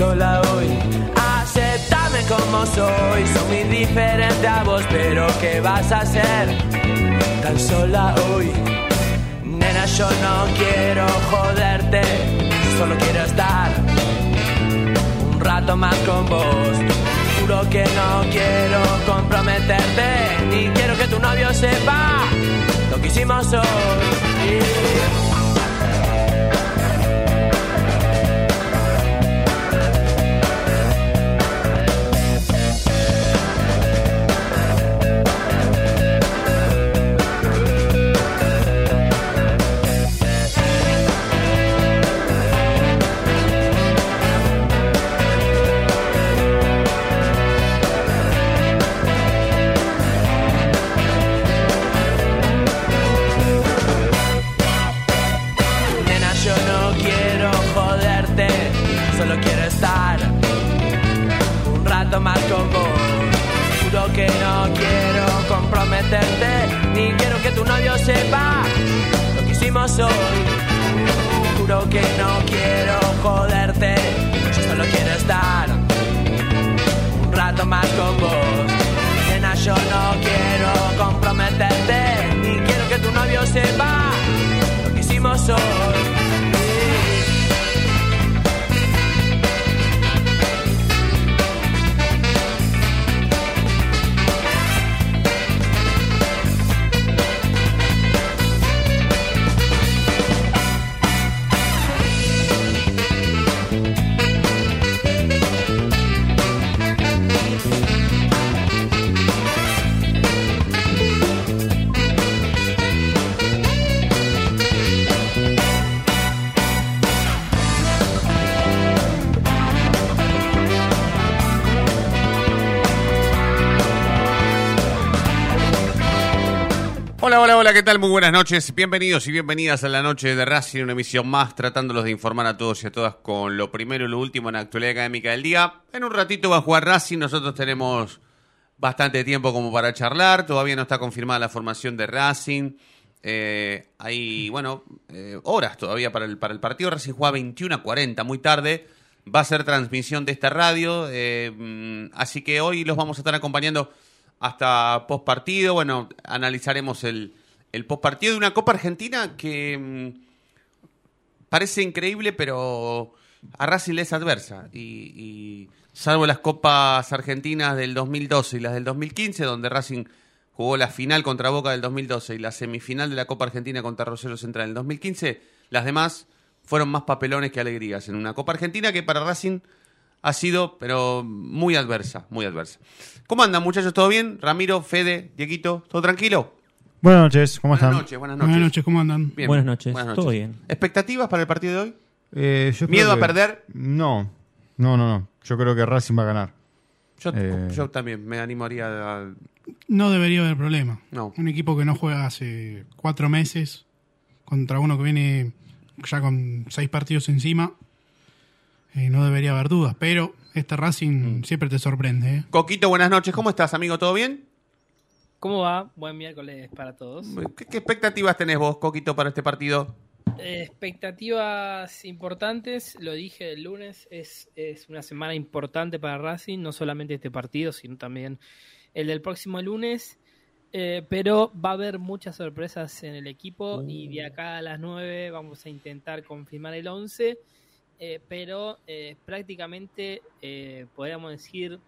sola hoy. Acéptame como soy. Soy muy diferente a vos, pero ¿qué vas a hacer? Tan sola hoy. Nena, yo no quiero joderte, solo quiero estar un rato más con vos. Juro que no quiero comprometerte, ni quiero que tu novio sepa lo que hicimos hoy. Más con vos. Nena, yo no quiero comprometerte, ni quiero que tu novio sepa lo que hicimos hoy. ¿Qué tal? Muy buenas noches. Bienvenidos y bienvenidas a la noche de Racing, una emisión más tratándolos de informar a todos y a todas con lo primero y lo último en la actualidad académica del día. En un ratito va a jugar Racing, nosotros tenemos bastante tiempo como para charlar, todavía no está confirmada la formación de Racing. Eh, hay, bueno, eh, horas todavía para el, para el partido. Racing juega 21 a 40, muy tarde. Va a ser transmisión de esta radio, eh, mm, así que hoy los vamos a estar acompañando hasta post partido. Bueno, analizaremos el, el post partido de una Copa Argentina que mm, parece increíble, pero a Racing le es adversa. Y, y salvo las Copas Argentinas del 2012 y las del 2015, donde Racing jugó la final contra Boca del 2012 y la semifinal de la Copa Argentina contra Rosario Central del 2015, las demás fueron más papelones que alegrías en una Copa Argentina que para Racing ha sido, pero muy adversa, muy adversa. ¿Cómo andan, muchachos? ¿Todo bien? Ramiro, Fede, Dieguito, ¿todo tranquilo? Buenas noches, ¿cómo Buenas están? noches, buenas noches. Buenas noches, ¿cómo andan? Bien, Buenas noches, todo bien. ¿Expectativas para el partido de hoy? Eh, yo ¿Miedo a que- perder? No, no, no, no. Yo creo que Racing va a ganar. Yo, Eh. yo también me animaría a... No debería haber problema. No. Un equipo que no juega hace cuatro meses contra uno que viene ya con seis partidos encima, eh, no debería haber dudas. Pero este Mm. Racing siempre te sorprende. ¿eh? Coquito, buenas noches. ¿Cómo estás, amigo? ¿Todo bien? ¿Cómo va? Buen miércoles para todos. ¿Qué, qué expectativas tenés vos, Coquito, para este partido? Eh, expectativas importantes, lo dije el lunes, es, es una semana importante para Racing, no solamente este partido, sino también el del próximo lunes. Eh, pero va a haber muchas sorpresas en el equipo y de acá a las 9 vamos a intentar confirmar el 11. eh, pero prácticamente podríamos decir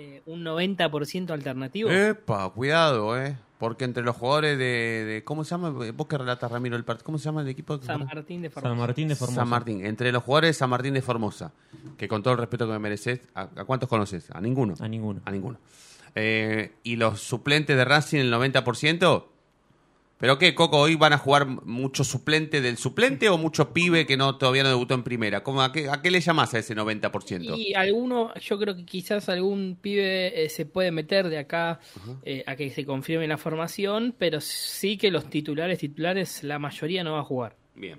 eh, un 90% alternativo. Epa, cuidado, eh. Porque entre los jugadores de, de- ¿Cómo se llama? Vos que relatas, Ramiro, el partido. ¿Cómo se llama el equipo? San Martín de Formosa. San Martín de Formosa. San Martín. Entre los jugadores de San Martín de Formosa. Que con todo el respeto que me mereces, ¿a, a cuántos conoces? ¿A ninguno? A ninguno. A ninguno. Eh, y los suplentes de Racing, el 90%, ¿Pero qué, Coco? ¿Hoy van a jugar mucho suplente del suplente o mucho pibe que no todavía no debutó en primera? ¿Cómo, a, qué, ¿A qué le llamás a ese 90%? Y alguno, yo creo que quizás algún pibe eh, se puede meter de acá eh, a que se confirme la formación, pero sí que los titulares, titulares, la mayoría no va a jugar. Bien.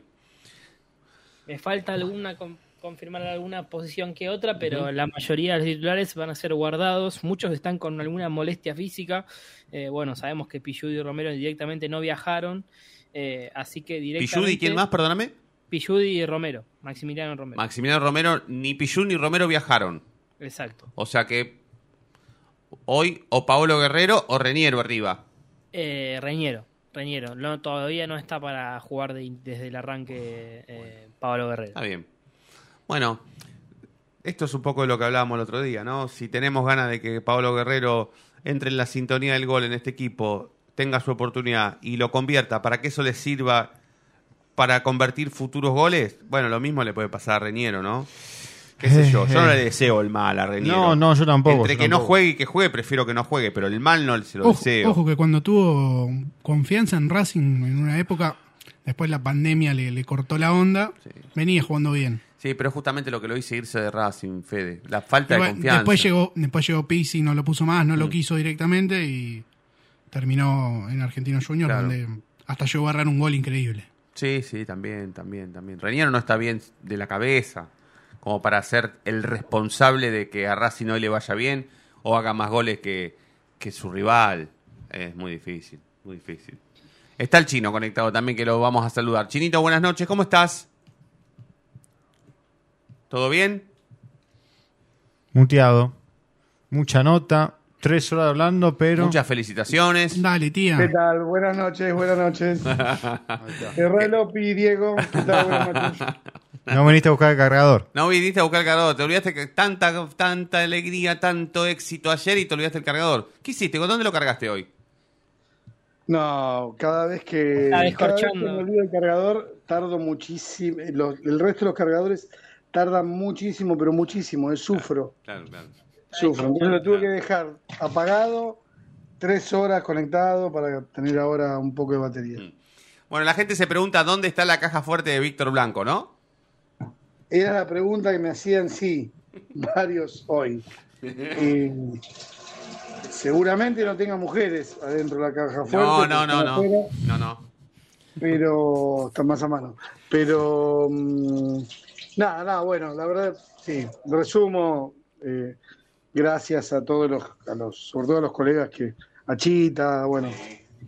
Me falta alguna con- confirmar alguna posición que otra, pero la mayoría de los titulares van a ser guardados. Muchos están con alguna molestia física. Eh, bueno, sabemos que Pilludi y Romero directamente no viajaron, eh, así que directamente. ¿Pilludi quién más, perdóname? Pilludi y Romero, Maximiliano Romero. Maximiliano Romero, ni Pillú ni Romero viajaron. Exacto. O sea que hoy o Paolo Guerrero o Reniero arriba. Eh, Reñero, Reñero. No, todavía no está para jugar de- desde el arranque eh, Pablo Guerrero. Está bien. Bueno, esto es un poco de lo que hablábamos el otro día, ¿no? Si tenemos ganas de que Pablo Guerrero entre en la sintonía del gol en este equipo, tenga su oportunidad y lo convierta para que eso le sirva para convertir futuros goles, bueno, lo mismo le puede pasar a Reñero, ¿no? ¿Qué sé yo? Yo no le deseo el mal a Reñero. No, no, yo tampoco, Entre yo que no juegue y que juegue, prefiero que no juegue, pero el mal no se lo Ojo, deseo. ojo que cuando tuvo confianza en Racing en una época, después la pandemia le, le cortó la onda, venía jugando bien. Sí, pero justamente lo que lo hice irse de Racing, Fede. La falta Igual, de confianza. Después llegó, después llegó Pizzi, no lo puso más, no lo Mm. quiso directamente y terminó en Argentino Juniors, Claro. donde hasta llegó a agarrar un gol increíble. Sí, sí, también, también, también. Reñero no está bien de la cabeza como para ser el responsable de que a Racing hoy le vaya bien o haga más goles que, que su rival. Es muy difícil, muy difícil. Está el chino conectado también, que lo vamos a saludar. Chinito, buenas noches, ¿cómo estás? ¿Todo bien? Muteado. Mucha nota. Tres horas hablando, pero. Muchas felicitaciones. Dale, tía. ¿Qué tal? Buenas noches, buenas noches. Herrera Lopi, Diego, ¿qué tal? Buenas noches. No viniste a buscar el cargador. No viniste a buscar el cargador, te olvidaste que tanta, tanta alegría, tanto éxito ayer y te olvidaste el cargador. ¿Qué hiciste? ¿Con dónde lo cargaste hoy? No, cada vez que, cada vez que me olvido el cargador, tardo muchísimo. los- el resto de los cargadores tardan muchísimo, pero muchísimo. eh, sufro, Claro, claro. sufro. Entonces lo tuve que dejar apagado, tres horas conectado para tener ahora un poco de batería. Mm. Bueno, la gente se pregunta dónde está la caja fuerte de Víctor Blanco, ¿no? Era la pregunta que me hacían, sí, varios hoy. Y seguramente no tenga mujeres adentro de la caja fuerte. No, no, no, no. No, no. Pero está más a mano. Pero mm, nada, nada, bueno, la verdad, sí, resumo, eh, gracias a todos los, a los, sobre todo a los colegas que, a Chita, bueno,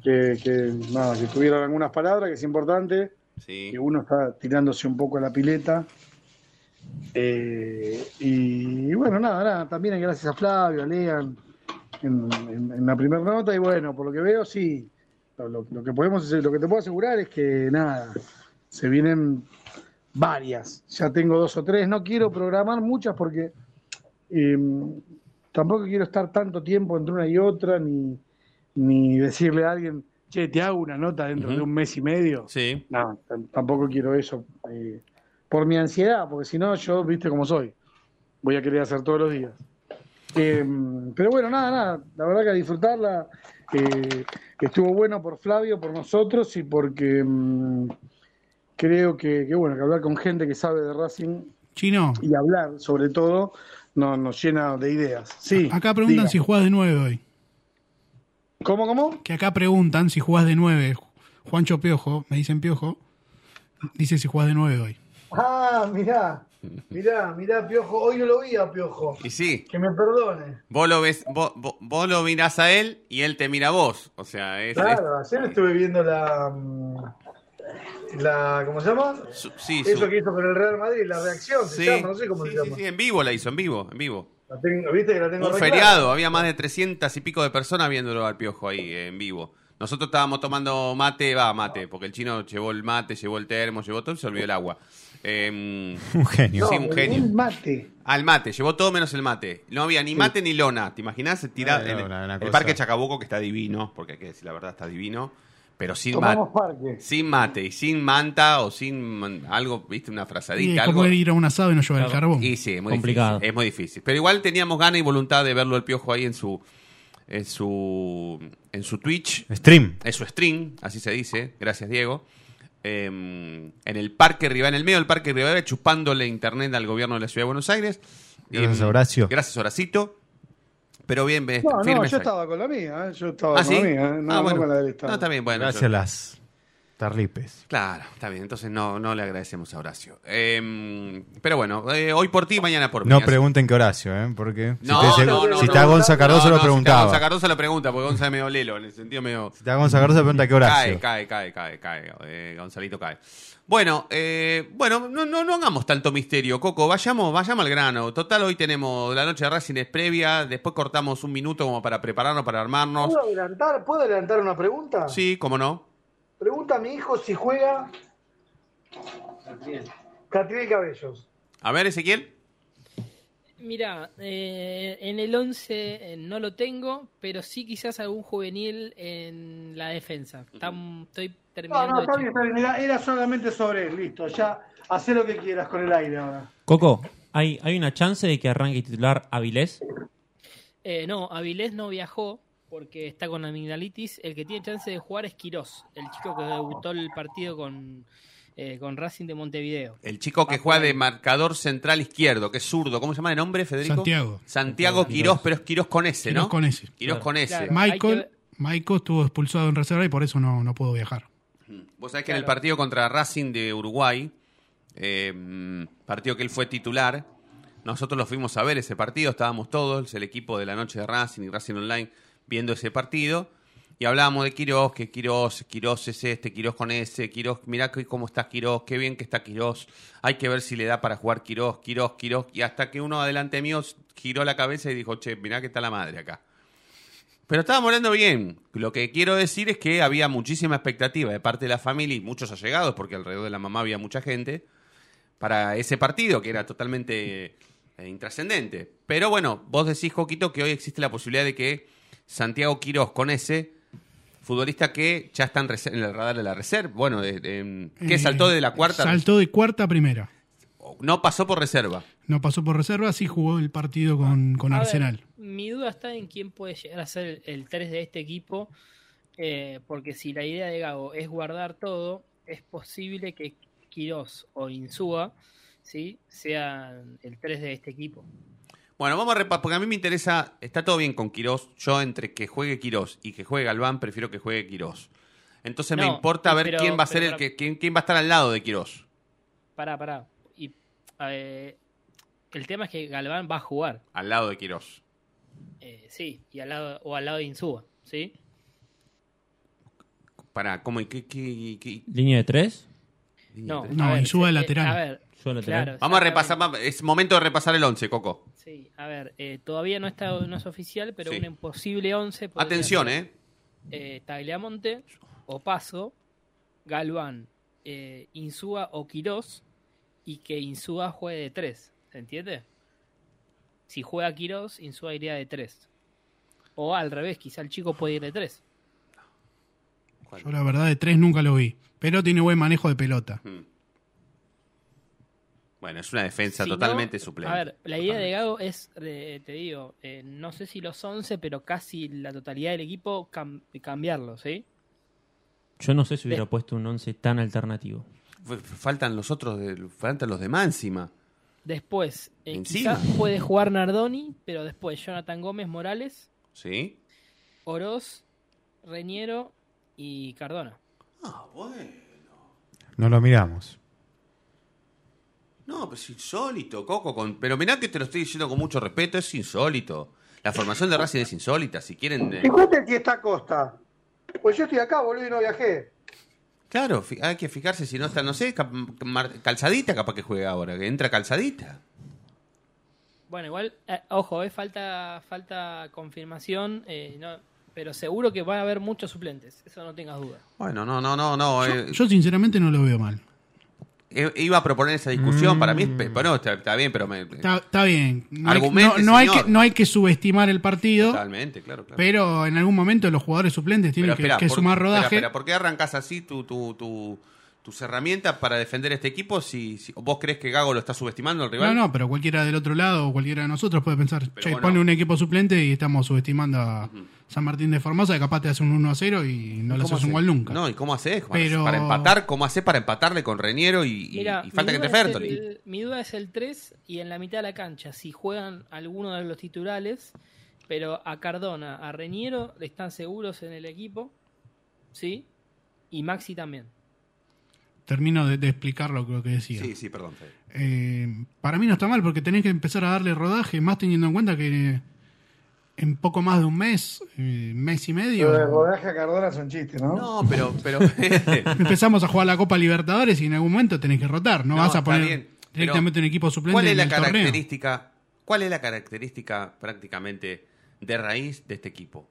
que, que nada, que tuvieron algunas palabras, que es importante Sí. que uno está tirándose un poco a la pileta. Eh, y, bueno, nada, nada, también gracias a Flavio, a Lean, en, en- en la primera nota, y bueno, por lo que veo, sí, lo, lo- lo que podemos lo que te puedo asegurar es que nada, se vienen varias, ya tengo dos o tres, no quiero programar muchas porque eh, tampoco quiero estar tanto tiempo entre una y otra, ni, ni decirle a alguien, che, te hago una nota dentro de un mes y medio. Sí. No, tampoco quiero eso. eh, por mi ansiedad, porque si no, yo, viste cómo soy. Voy a querer hacer todos los días. Eh, pero bueno, nada, nada. La verdad que a disfrutarla. eh, estuvo bueno por Flavio, por nosotros y porque mm, creo que, que, bueno, que hablar con gente que sabe de Racing Chino, y hablar, sobre todo, no, nos llena de ideas. Sí. acá preguntan diga. si jugás de nueve hoy. ¿Cómo, cómo? Que acá preguntan si jugás de nueve. Juancho Piojo, me dicen Piojo, dice si jugás de nueve hoy. Ah, mirá. Mirá, mirá, Piojo. Hoy no lo vi a Piojo. Y sí, Que me perdone. vos lo ves, vos, vos- vos lo mirás a él y él te mira a vos. O sea, es, Claro, ayer estuve viendo la. La ¿Cómo se llama? es su- sí, Eso su- que hizo con el Real Madrid, la reacción, se sí, llama, no sé cómo sí, se sí, llama. sí, en vivo la hizo, en vivo, en vivo. La tengo- ¿Viste que la tengo Un feriado, clara? había más de 300 y pico de personas viéndolo al piojo ahí eh, en vivo. Nosotros estábamos tomando mate, va, mate, porque el chino llevó el mate, llevó el termo, llevó todo y se olvidó el agua. Eh, Un genio. No, sí, un genio. Un mate. al mate, llevó todo menos el mate. No había ni mate ni lona. ¿Te imaginas? Tira en el, una- una el cosa. parque Chacabuco, que está divino, porque hay que decir la verdad, está divino. Pero sin parque. Sin mate y sin manta o sin algo, viste, una frazadita, como algo. ir a un asado y no llevar el carbón. Y sí, es muy Complicado. difícil. Es muy difícil. Pero igual teníamos ganas y voluntad de verlo el piojo ahí en su en su, en su Twitch, Stream. en su stream, así se dice, gracias Diego, eh, en el Parque Rivadavia, en el medio del Parque Rivadavia, chupándole internet al gobierno de la Ciudad de Buenos Aires. Gracias, Eh, Horacio. Gracias, Horacito. Pero bien, No, no, yo ahí. estaba con la mía, ¿eh? yo estaba ¿Ah, con sí? la mía, ¿eh? no, ah, no bueno. con la del Estado. No, está bien, bueno. Gracias yo- a las tarlipes. Claro, está bien. Entonces no, no le agradecemos a Horacio. Eh, pero bueno, eh, hoy por ti, mañana por mí. No Así- pregunten que Horacio, ¿eh? Porque si, No, te no, no, si no, está no, Gonza Cardoso no, lo no, si preguntaba. está Gonza Cardoso lo pregunta, porque Gonza es medio lelo, en el sentido medio... Si está Gonza Cardoso pregunta que Horacio. Cae, cae, cae, cae, cae. eh, Gonzalito cae. Bueno, eh, bueno, no, no, no hagamos tanto misterio, Coco. Vayamos, vayamos al grano. Total, hoy tenemos la noche de Racing es previa. Después cortamos un minuto como para prepararnos, para armarnos. ¿Puedo adelantar, ¿Puedo adelantar una pregunta? Sí, cómo no. Pregunta a mi hijo si juega Catriel Cabellos. A ver, Ezequiel. Mira, eh, en el 11 eh, no lo tengo, pero sí quizás algún juvenil en la defensa. Tam- estoy No, terminando no, de está bien, está bien. Era, era solamente sobre él, listo. Ya, haz lo que quieras con el aire ahora. Coco, ¿hay, ¿hay una chance de que arranque titular Avilés? Eh, no, Avilés no viajó porque está con amigdalitis. El que tiene chance de jugar es Quirós, el chico que debutó el partido con, eh, con Racing de Montevideo. El chico que juega de marcador central izquierdo, que es zurdo. ¿Cómo se llama de nombre, Federico? Santiago. Santiago Quirós, pero es Quirós con S, Quirós ¿no? con S. Quirós con S. Claro. Michael, Michael estuvo expulsado en reserva y por eso no, no pudo viajar. Vos sabés que en el partido contra Racing de Uruguay, eh, partido que él fue titular, nosotros lo fuimos a ver ese partido, estábamos todos, el equipo de la noche de Racing y Racing Online, viendo ese partido, y hablábamos de Quirós, que Quirós, Quirós es este, Quirós con ese, Quirós, mirá cómo está Quirós, qué bien que está Quirós, hay que ver si le da para jugar Quirós, Quirós, Quirós, y hasta que uno adelante mío giró la cabeza y dijo, che, mirá que está la madre acá. Pero estábamos hablando bien. Lo que quiero decir es que había muchísima expectativa de parte de la familia y muchos allegados, porque alrededor de la mamá había mucha gente, para ese partido que era totalmente eh, intrascendente. Pero bueno, vos decís, Joquito, que hoy existe la posibilidad de que Santiago Quirós con ese futbolista que ya está en, en el radar de la reserva, bueno, de- de- que Eh, saltó de la cuarta, Saltó de cuarta a primera. no pasó por reserva. No pasó por reserva, sí jugó el partido con, con ver, Arsenal. mi duda está en quién puede llegar a ser el 3 de este equipo, eh, porque si la idea de Gago es guardar todo, es posible que Quirós o Insúa ¿sí? sean el 3 de este equipo. Bueno, vamos a repasar, porque a mí me interesa, está todo bien con Quirós, yo entre que juegue Quirós y que juegue Galván, prefiero que juegue Quirós. Entonces me importa ver pero- quién va a ser pero- el que, quién, quién va a estar al lado de Quirós. Pará, pará. Y, eh, el tema es que Galván va a jugar, Al lado de Quirós. eh, sí, y al lado, o al lado de Insúa, ¿sí? Para, ¿cómo? y ¿Qué, qué, qué- ¿Línea de tres? No, No, Insúa de eh, lateral. A ver, Yo lateral. claro, Vamos a repasar, es momento de repasar el 11, Coco. Sí, a ver, eh, todavía no está no es oficial, pero Sí. un posible 11. podría Atención, ser, ¿eh? eh, Tagliamonte, Opaso, Galván, eh, Insúa o Quirós, y que Insúa juegue de 3, ¿se entiende? Si juega Quirós, Insúa iría de 3. O al revés, quizá el chico puede ir de 3. Yo la verdad de tres nunca lo vi. Pero tiene buen manejo de pelota. Mm. Bueno, es una defensa Si no, totalmente suplente. A ver, la idea de Totalmente. Gago es, eh, te digo, eh, no sé si los 11, pero casi la totalidad del equipo cam- cambiarlo, ¿sí? Yo no sé si hubiera De- puesto un 11 tan alternativo. Faltan los otros, de, faltan los de Máxima. Después, eh, Encima. quizá puede jugar Nardoni, pero después Jonathan Gómez Morales, ¿Sí? Oroz, Reñero y Cardona. Ah, bueno. No lo miramos. No, pues insólito, Coco. Con... Pero mirá que te lo estoy diciendo con mucho respeto, es insólito. La formación de Racing es insólita. Si quieren. eh, Fíjate si está Costa. Pues yo estoy acá, boludo, y no viajé. Claro, hay que fijarse si no está, no sé, calzadita capaz que juega ahora, que entra calzadita. Bueno, igual, eh, ojo, eh, falta, falta confirmación, eh, no, pero seguro que van a haber muchos suplentes, eso no tengas duda. Bueno, no, no, no, no. eh, Yo sinceramente no lo veo mal. Iba a proponer esa discusión, para mí, pe- bueno, está, está bien, pero me... Está, está bien. No hay, no- no hay que, no hay que subestimar el partido, Totalmente, claro, claro. pero en algún momento los jugadores suplentes tienen Pero que, espera, que por- sumar espera, rodaje. espera, ¿por qué arrancas así tu, tu, tu- tus herramientas para defender este equipo si, si- vos crees que Gago lo está subestimando el No, rival? no, pero cualquiera del otro lado o cualquiera de nosotros puede pensar, che, bueno. pone un equipo suplente y estamos subestimando a San Martín de Formosa, que capaz te hace un 1 a 0 y no le ¿Cómo haces un gol nunca. No, ¿y cómo haces? Juan? Pero- Para empatar, ¿cómo haces para empatarle con Reñero y, y- Mira, y falta que te Fertoli? el- Mi duda es el 3 y en la mitad de la cancha, si juegan alguno de los titulares, pero a Cardona, a Reñero, están seguros en el equipo, ¿sí? Y Maxi también. Termino de, de explicar lo, que- decía. Sí, sí, perdón. Eh, para mí no está mal porque tenés que empezar a darle rodaje, más teniendo en cuenta que en poco más de un mes, eh, mes y medio, Lo de rodaje a Cardona son chistes, ¿no? No, pero, pero empezamos a jugar la Copa Libertadores y en algún momento tenés que rotar. No, No, vas a poner bien, pero directamente un equipo suplente ¿cuál es en la el torneo. característica? ¿Cuál es la característica prácticamente de raíz de este equipo?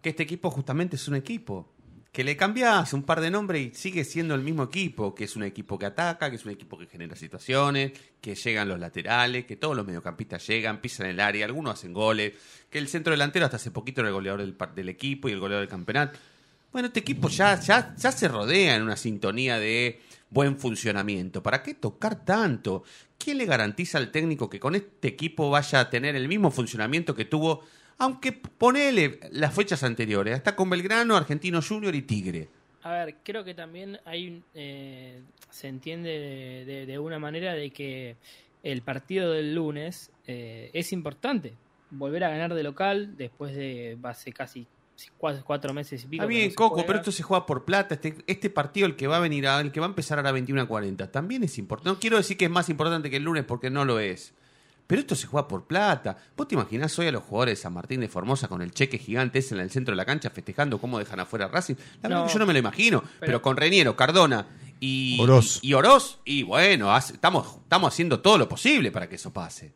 Que este equipo justamente es un equipo. Que le cambias un par de nombres y sigue siendo el mismo equipo, que es un equipo que ataca, que es un equipo que genera situaciones, que llegan los laterales, que todos los mediocampistas llegan, pisan el área, algunos hacen goles, que el centro delantero hasta hace poquito era el goleador del, del equipo y el goleador del campeonato. Bueno, este equipo ya, ya, ya se rodea en una sintonía de buen funcionamiento. ¿Para qué tocar tanto? ¿Quién le garantiza al técnico que con este equipo vaya a tener el mismo funcionamiento que tuvo, aunque ponele las fechas anteriores, hasta con Belgrano, Argentino Junior y Tigre? A ver, creo que también hay eh, se entiende de, de- de una manera de que el partido del lunes eh, es importante. Volver a ganar de local después de hace casi cuatro, cuatro meses y pico. Está bien, no Coco, pero esto se juega por plata. Este, este partido, el que va a venir, a- el que va a empezar a las 21 a 40, también es importante. No quiero decir que es más importante que el lunes porque no lo es. Pero esto se juega por plata. ¿Vos te imaginás hoy a los jugadores de San Martín de Formosa con el cheque gigante ese en el centro de la cancha festejando cómo dejan afuera a Racing? La verdad No. que yo no me lo imagino. Pero, Pero- con Reñero, Cardona y Oroz. Y, y Oroz, y bueno, hace- estamos, estamos haciendo todo lo posible para que eso pase.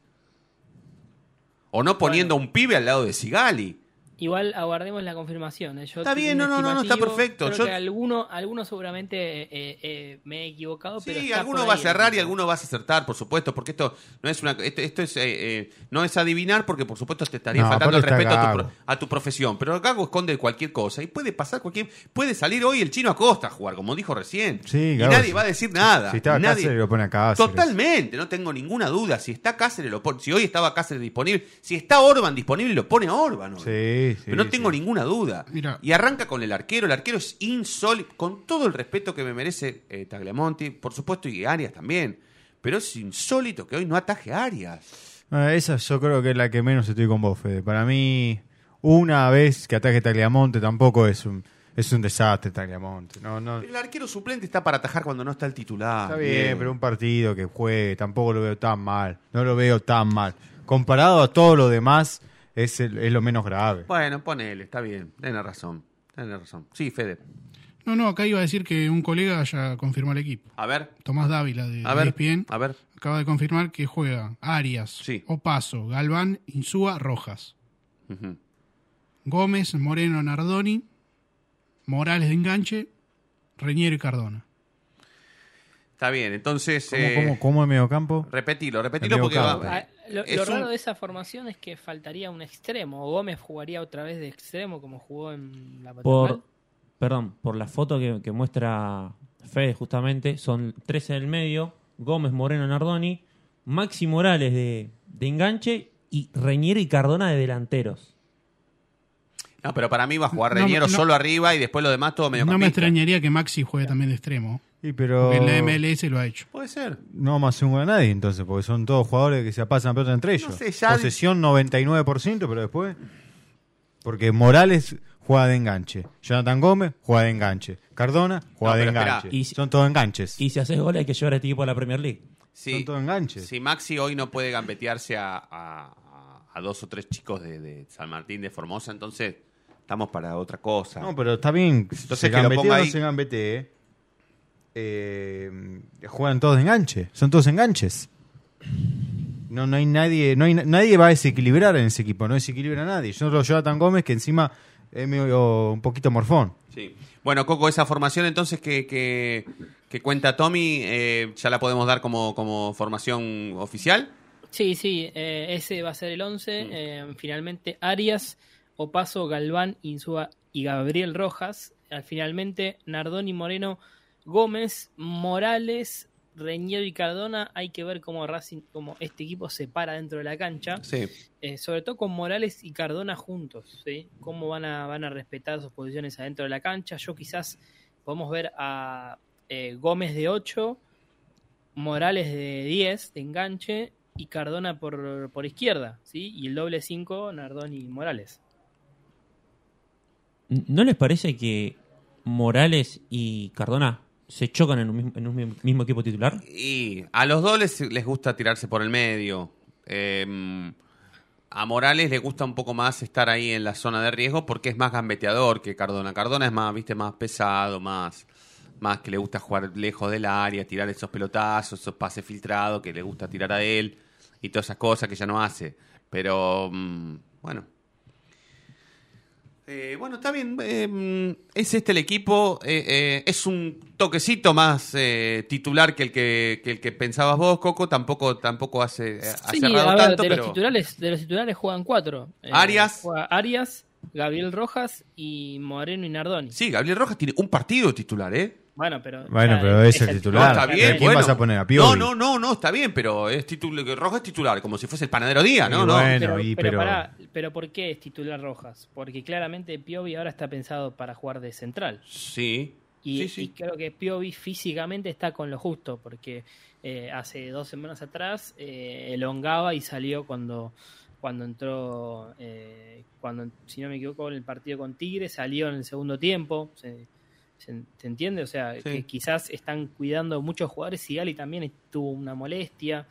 O no poniendo a un pibe al lado de Sigali. Igual aguardemos la confirmación. ¿eh? Yo Está bien, no, no, no, no, está perfecto. Creo Yo- que alguno, alguno seguramente eh, eh, me he equivocado, pero Sí, está alguno por va a cerrar y alguno vas a acertar, por supuesto, porque esto no es una esto, esto es eh, eh, no es adivinar porque por supuesto te estaría No, faltando el respeto a tu, a tu profesión, pero Gago esconde cualquier cosa y puede pasar cualquier puede salir hoy el chino Acosta a jugar, como dijo recién. Sí, y nadie va a decir nada. Si estaba nadie... Cáceres, lo pone a Cáceres. Totalmente, no tengo ninguna duda. Si está Cáceres, lo pone. Si hoy estaba Cáceres disponible, si está Orban disponible, lo pone a Orban. hoy. Sí, sí, Pero no tengo sí. ninguna duda. Mira. Y arranca con el arquero. El arquero es insólito, con todo el respeto que me merece eh, Tagliamonti, por supuesto, y Arias también. Pero es insólito que hoy no ataje a Arias. Ah, esa yo creo que es la que menos estoy con vos, Fede. Para mí, una vez que ataque Tagliamonte tampoco es un, es un desastre Tagliamonte. No, el arquero suplente está para atajar cuando no está el titular. está bien, pero un partido que juegue tampoco lo veo tan mal. No lo veo tan mal. Comparado a todo lo demás, es, el- es lo menos grave. Bueno, ponele, está bien. Tiene razón. Tiene razón. Sí, Fede. No, no, acá iba a decir que un colega ya confirmó el equipo. A ver, Tomás Dávila de a ver, ESPN a ver. acaba de confirmar que juega Arias, Sí. Opaso, Galván, Insúa, Rojas. Gómez, Moreno, Nardoni, Morales de enganche, Reñero y Cardona. Está bien, entonces. ¿Cómo, eh, cómo, cómo el mediocampo? Repetilo, repetilo porque va. Ah, lo, lo un- raro de esa formación es que faltaría un extremo. Gómez jugaría otra vez de extremo como jugó en la paternal. Por, perdón, por la foto que, que muestra Fede justamente, son tres en el medio, Gómez, Moreno, Nardoni, Maxi Morales de, de enganche y Reñero y Cardona de delanteros. No, pero para mí va a jugar No, Reñero no. solo arriba y después lo demás todo medio No me extrañaría que Maxi juegue también de extremo, Sí, pero porque en la MLS lo ha hecho. Puede ser. no vamos a hacer un gol a nadie entonces, porque son todos jugadores que se pasan pelota entre ellos. sé, ya- Posesión 99%, pero después... Porque Morales juega de enganche. Jonathan Gómez juega de enganche. Cardona juega No, de pero espera. enganche. Y- Son todos enganches. Y si haces gol hay que llevar a este equipo a la Premier League. Sí. Son todos enganches. Si Maxi hoy no puede gambetearse a, a- a dos o tres chicos de, de San Martín de Formosa, entonces estamos para otra cosa. No, pero está bien. Entonces se que lo gambetee ponga o no ahí. se gambetee, eh, juegan todos de enganche. Son todos enganches. No, no hay nadie, no hay, na- nadie va a desequilibrar en ese equipo, no desequilibra a nadie. Yo lo Jonathan Gómez, que encima es medio un poquito morfón. Sí. Bueno, Coco, esa formación entonces que, que, que cuenta Tommy, eh, ¿ya la podemos dar como, como formación oficial? Sí, sí, eh, ese va a ser el 11. Mm. eh, finalmente Arias, Opaso, Galván, Insúa y Gabriel Rojas. Al finalmente Nardoni, Moreno, Gómez, Morales, Reñero y Cardona, hay que ver cómo Racing, cómo este equipo se para dentro de la cancha. Sí. Eh, sobre todo con Morales y Cardona juntos, ¿sí? Cómo van a, van a respetar sus posiciones adentro de la cancha. Yo quizás podemos ver a eh, Gómez de 8, Morales de 10 de enganche y Cardona por, por izquierda, ¿sí? Y el doble 5, Nardoni y Morales. ¿No les parece que Morales y Cardona se chocan en un mismo, en un mismo- equipo titular? Y a los dos les, les gusta tirarse por el medio. Eh, a Morales le gusta un poco más estar ahí en la zona de riesgo porque es más gambeteador que Cardona. Cardona es más, viste, más pesado, más, más que le gusta jugar lejos del área, tirar esos pelotazos, esos pases filtrados que le gusta tirar a él y todas esas cosas que ya no hace. Pero mm, bueno. Eh, bueno, está bien. eh, es este el equipo. eh, eh, es un toquecito más eh, titular que el que, que el que pensabas vos, Coco. Tampoco, tampoco hace, eh, ha Sí, cerrado a ver, tanto, de, pero los titulares, de los titulares juegan cuatro. Arias. juega Arias, Gabriel Rojas y Moreno y Nardoni. sí, Gabriel Rojas tiene un partido titular, ¿eh? Bueno, pero. Bueno, pero es el titular. No, está bien. ¿A quién bueno. vas a poner? ¿A No, Piovi? no, no, no, está bien, pero es titular, Rojas es titular, como si fuese el panadero día, ¿no? Y no. bueno. pero, y- pero, pero- pará, pero ¿por qué es titular Rojas? Porque claramente Piovi ahora está pensado para jugar de central. Sí. Y, sí, sí. y creo que Piovi físicamente está con lo justo, porque eh, hace dos semanas atrás eh, elongaba y salió cuando cuando entró, eh, cuando si no me equivoco, en el partido con Tigre, salió en el segundo tiempo. Se, se- ¿se entiende? O sea, Sí. que quizás están cuidando muchos jugadores. Sigali también tuvo una molestia.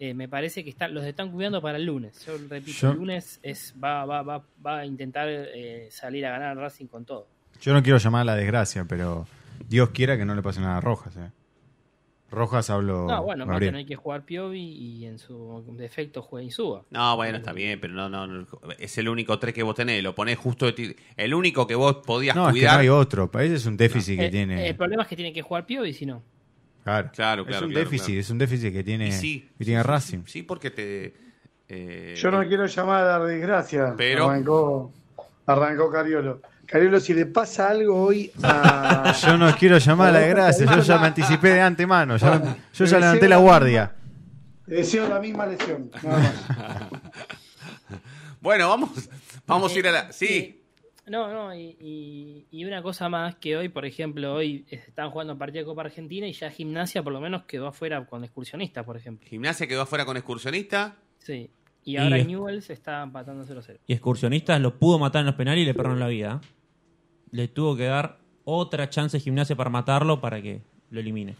Eh, me parece que están, los están cuidando para el lunes. Yo repito, Yo- el lunes es, va, va, va, va a intentar eh, salir a ganar Racing con todo. Yo no quiero llamar a la desgracia, pero Dios quiera que no le pase nada a Rojas. ¿eh? Rojas habló. No, bueno, va a tener que jugar Piovi y en su defecto juega Insúa. No, bueno, está bien, pero no, no, no, es el único tres que vos tenés, lo ponés justo de ti- el único que vos podías No, es que cuidar. no hay otro. Ese es un déficit que Eh, tiene. El problema es que tiene que jugar Piovi, si no. claro, Claro, es claro, un claro, déficit, claro. es un déficit que tiene, Y sí, que tiene Racing. Sí, porque te. eh, Yo no quiero llamar a la desgracia. Pero- Arrancó, arrancó Cariolo. Cariolo, si le pasa algo hoy a. Yo no quiero llamar a la desgracia, yo ya me anticipé de antemano. ya- yo ya levanté la guardia. Le deseo la misma lesión. Nada más. Bueno, vamos, vamos a ir a la. Eh, Sí, No, no, y, y- y una cosa más que hoy, por ejemplo, hoy están jugando partido de Copa Argentina y ya Gimnasia por lo menos quedó afuera con excursionistas, por ejemplo. Gimnasia quedó afuera con excursionista. Sí. Y ahora Y- Newells está empatando 0-0. Y Excursionistas lo pudo matar en los penales y le perdonaron la vida. Le tuvo que dar otra chance Gimnasia para matarlo para que lo elimine.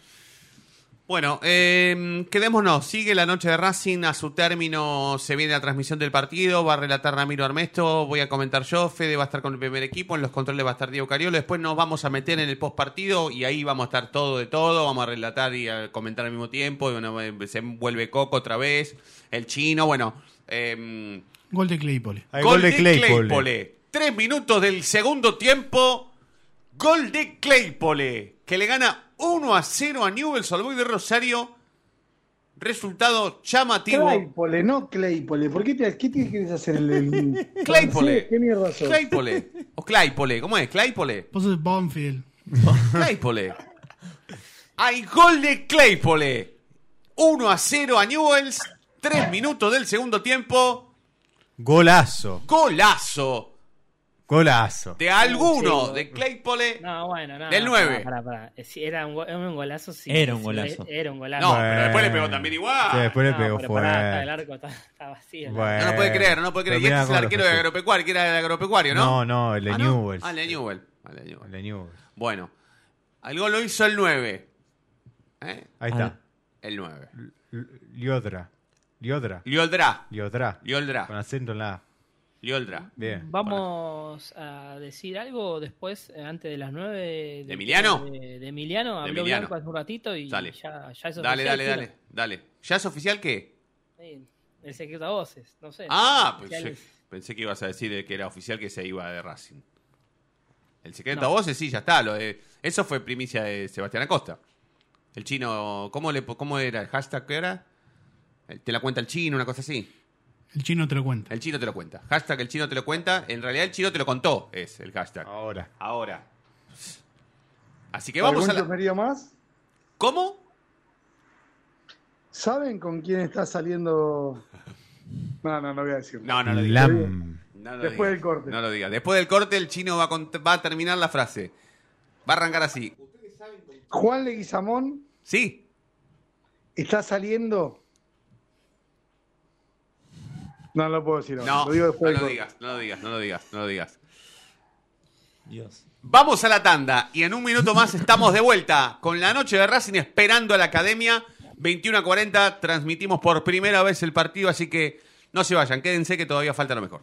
Bueno, eh, quedémonos. Sigue la noche de Racing. A su término se viene la transmisión del partido. Va a relatar Ramiro Armesto. Voy a comentar yo. Fede va a estar con el primer equipo. En los controles va a estar Diego Cariolo. Después nos vamos a meter en el post partido y ahí vamos a estar todo de todo. Vamos a relatar y a comentar al mismo tiempo. Y bueno, eh, se vuelve Coco otra vez. El chino. Bueno, eh, Gol de Claypole. Gol de Claypole. Tres minutos del segundo tiempo. Gol de Claypole. Que le gana 1 a 0 a Newell's Old Boys de Rosario. Resultado llamativo. Claypole, no Claypole. ¿Por qué, te, qué te quieres hacer el. el Claypole. ¿Qué mierda sos? Claypole. O Claypole. ¿Cómo es? Claypole. Vos sos Bonfield. Claypole. Hay gol de Claypole. 1 a 0 a Newell's. Tres minutos del segundo tiempo. Golazo, Golazo golazo. de alguno Sí, de Claypole. No, bueno, no. Del no, nueve. pará, pará, pará. Eh, sí, Era un, un golazo, sí. Era un golazo. Era un golazo. No, Bueno. pero después le pegó también igual. Sí, después le No, pegó pero pará, está, el fuerte. arco está, está vacío. Bueno. No lo puede creer, no lo puede creer. Pero Y este es el arquero de agropecuario, que era de agropecuario, ¿no? No, no, el de Ah, ¿no? Newell's. Ah, el de Newell. Ah, el de Newell. El de Newell's. Bueno, el gol lo hizo el 9. ¿Eh? Ahí Ah. está. El 9. L- Liodra. Liodra. Lioldra. Liodra. Lioldra. Con acento en la A. Lioldra. Bien. Vamos a decir algo después, eh, antes de las 9. ¿De Emiliano? De, de Emiliano, habló Emiliano. Blanco hace un ratito y Dale. ya, ya es Dale, oficial, dale, ¿sí? dale, dale. ¿Ya es oficial qué? Sí, el secreto a voces, no sé. Ah, pensé, pensé que ibas a decir que era oficial que se iba de Racing. El secreto No. a voces, sí, ya está. Lo de- eso fue primicia de Sebastián Acosta. El chino, ¿cómo, le, ¿cómo era el hashtag que era? El- Te la cuenta el chino, una cosa así. El chino te lo cuenta. El chino te lo cuenta. Hashtag el chino te lo cuenta. En realidad el chino te lo contó, es el hashtag. Ahora. Ahora. Así que vamos a ¿Algún la... más? ¿Cómo? ¿Saben con quién está saliendo? No, no, no voy a decir. No, no lo digas. Lam. No lo Después del corte. No lo digas. Después del corte, el chino va a, cont- va a terminar la frase. Va a arrancar así. Juan Leguizamón Sí. está saliendo. No lo puedo decir ahora. No, lo digo no después del lo digas, no lo digas, no lo digas, no lo digas. Dios. Vamos a la tanda y en un minuto más estamos de vuelta con la noche de Racing esperando a la academia. 21 a 40 transmitimos por primera vez el partido, así que no se vayan, quédense que todavía falta lo mejor.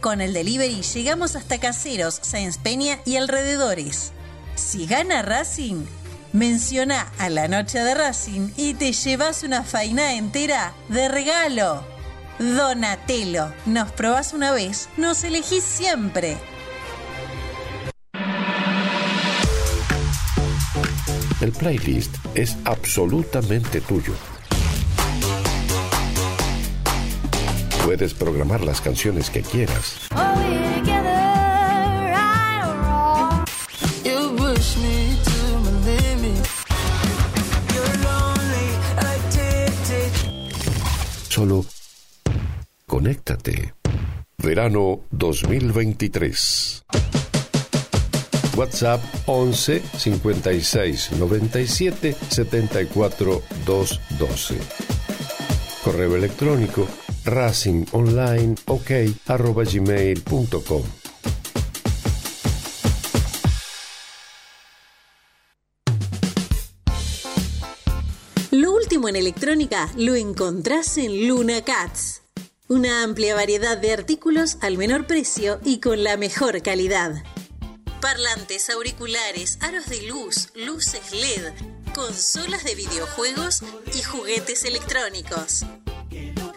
Con el delivery llegamos hasta Caseros, Sáenz Peña y alrededores. Si gana Racing, menciona a la noche de Racing y te llevas una faina entera de regalo. Donatello, nos probás una vez, nos elegís siempre. El playlist es absolutamente tuyo. Puedes programar las canciones que quieras. Solo conéctate. Verano 2023. WhatsApp 11 56 97 74 212. Correo electrónico racingonlineok arroba gmail.com. Lo último en electrónica lo encontrás en Luna Cats. Una amplia variedad de artículos al menor precio y con la mejor calidad. Parlantes, auriculares, aros de luz, luces LED, consolas de videojuegos y juguetes electrónicos.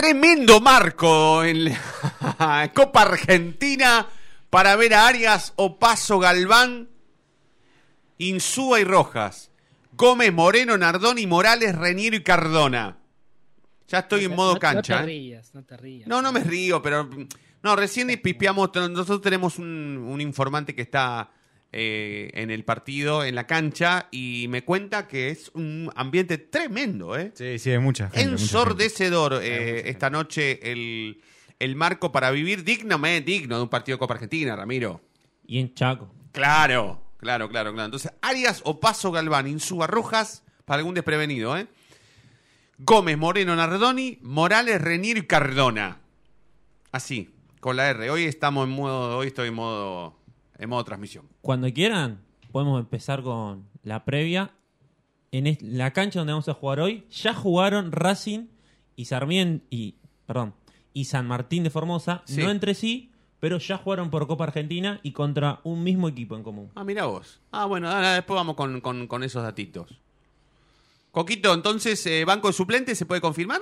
Tremendo marco en la Copa Argentina para ver a Arias, Opaso, Galván, Insúa y Rojas. Gómez, Moreno, Nardoni, Morales, Reniero y Cardona. Ya estoy en modo No- cancha. No ¿eh? te rías, no te rías. No, no me río, pero. No, recién pipiamos. Nosotros tenemos un, un informante que está eh, en el partido, en la cancha, y me cuenta que es un ambiente tremendo, ¿eh? Sí, sí, hay mucha gente. mucha gente. Ensordecedor eh, esta noche el, el marco para vivir dignamente digno de un partido de Copa Argentina, Ramiro. Y en Chaco. Claro, claro, claro, claro. Entonces, Arias, Opaso, Galván, Insúa, Rojas, para algún desprevenido, ¿eh? Gómez, Moreno, Nardoni, Morales, Reniero y Cardona. Así, con la R. Hoy estamos en modo, hoy estoy en modo, en modo transmisión. Cuando quieran, podemos empezar con la previa. En la cancha donde vamos a jugar hoy, ya jugaron Racing y Sarmiento y, perdón, y San Martín de Formosa, Sí. no entre sí, pero ya jugaron por Copa Argentina y contra un mismo equipo en común. Ah, mira vos. Ah, bueno, ahora después vamos con, con- con esos datitos. Coquito, entonces, eh, banco de suplentes, ¿se puede confirmar?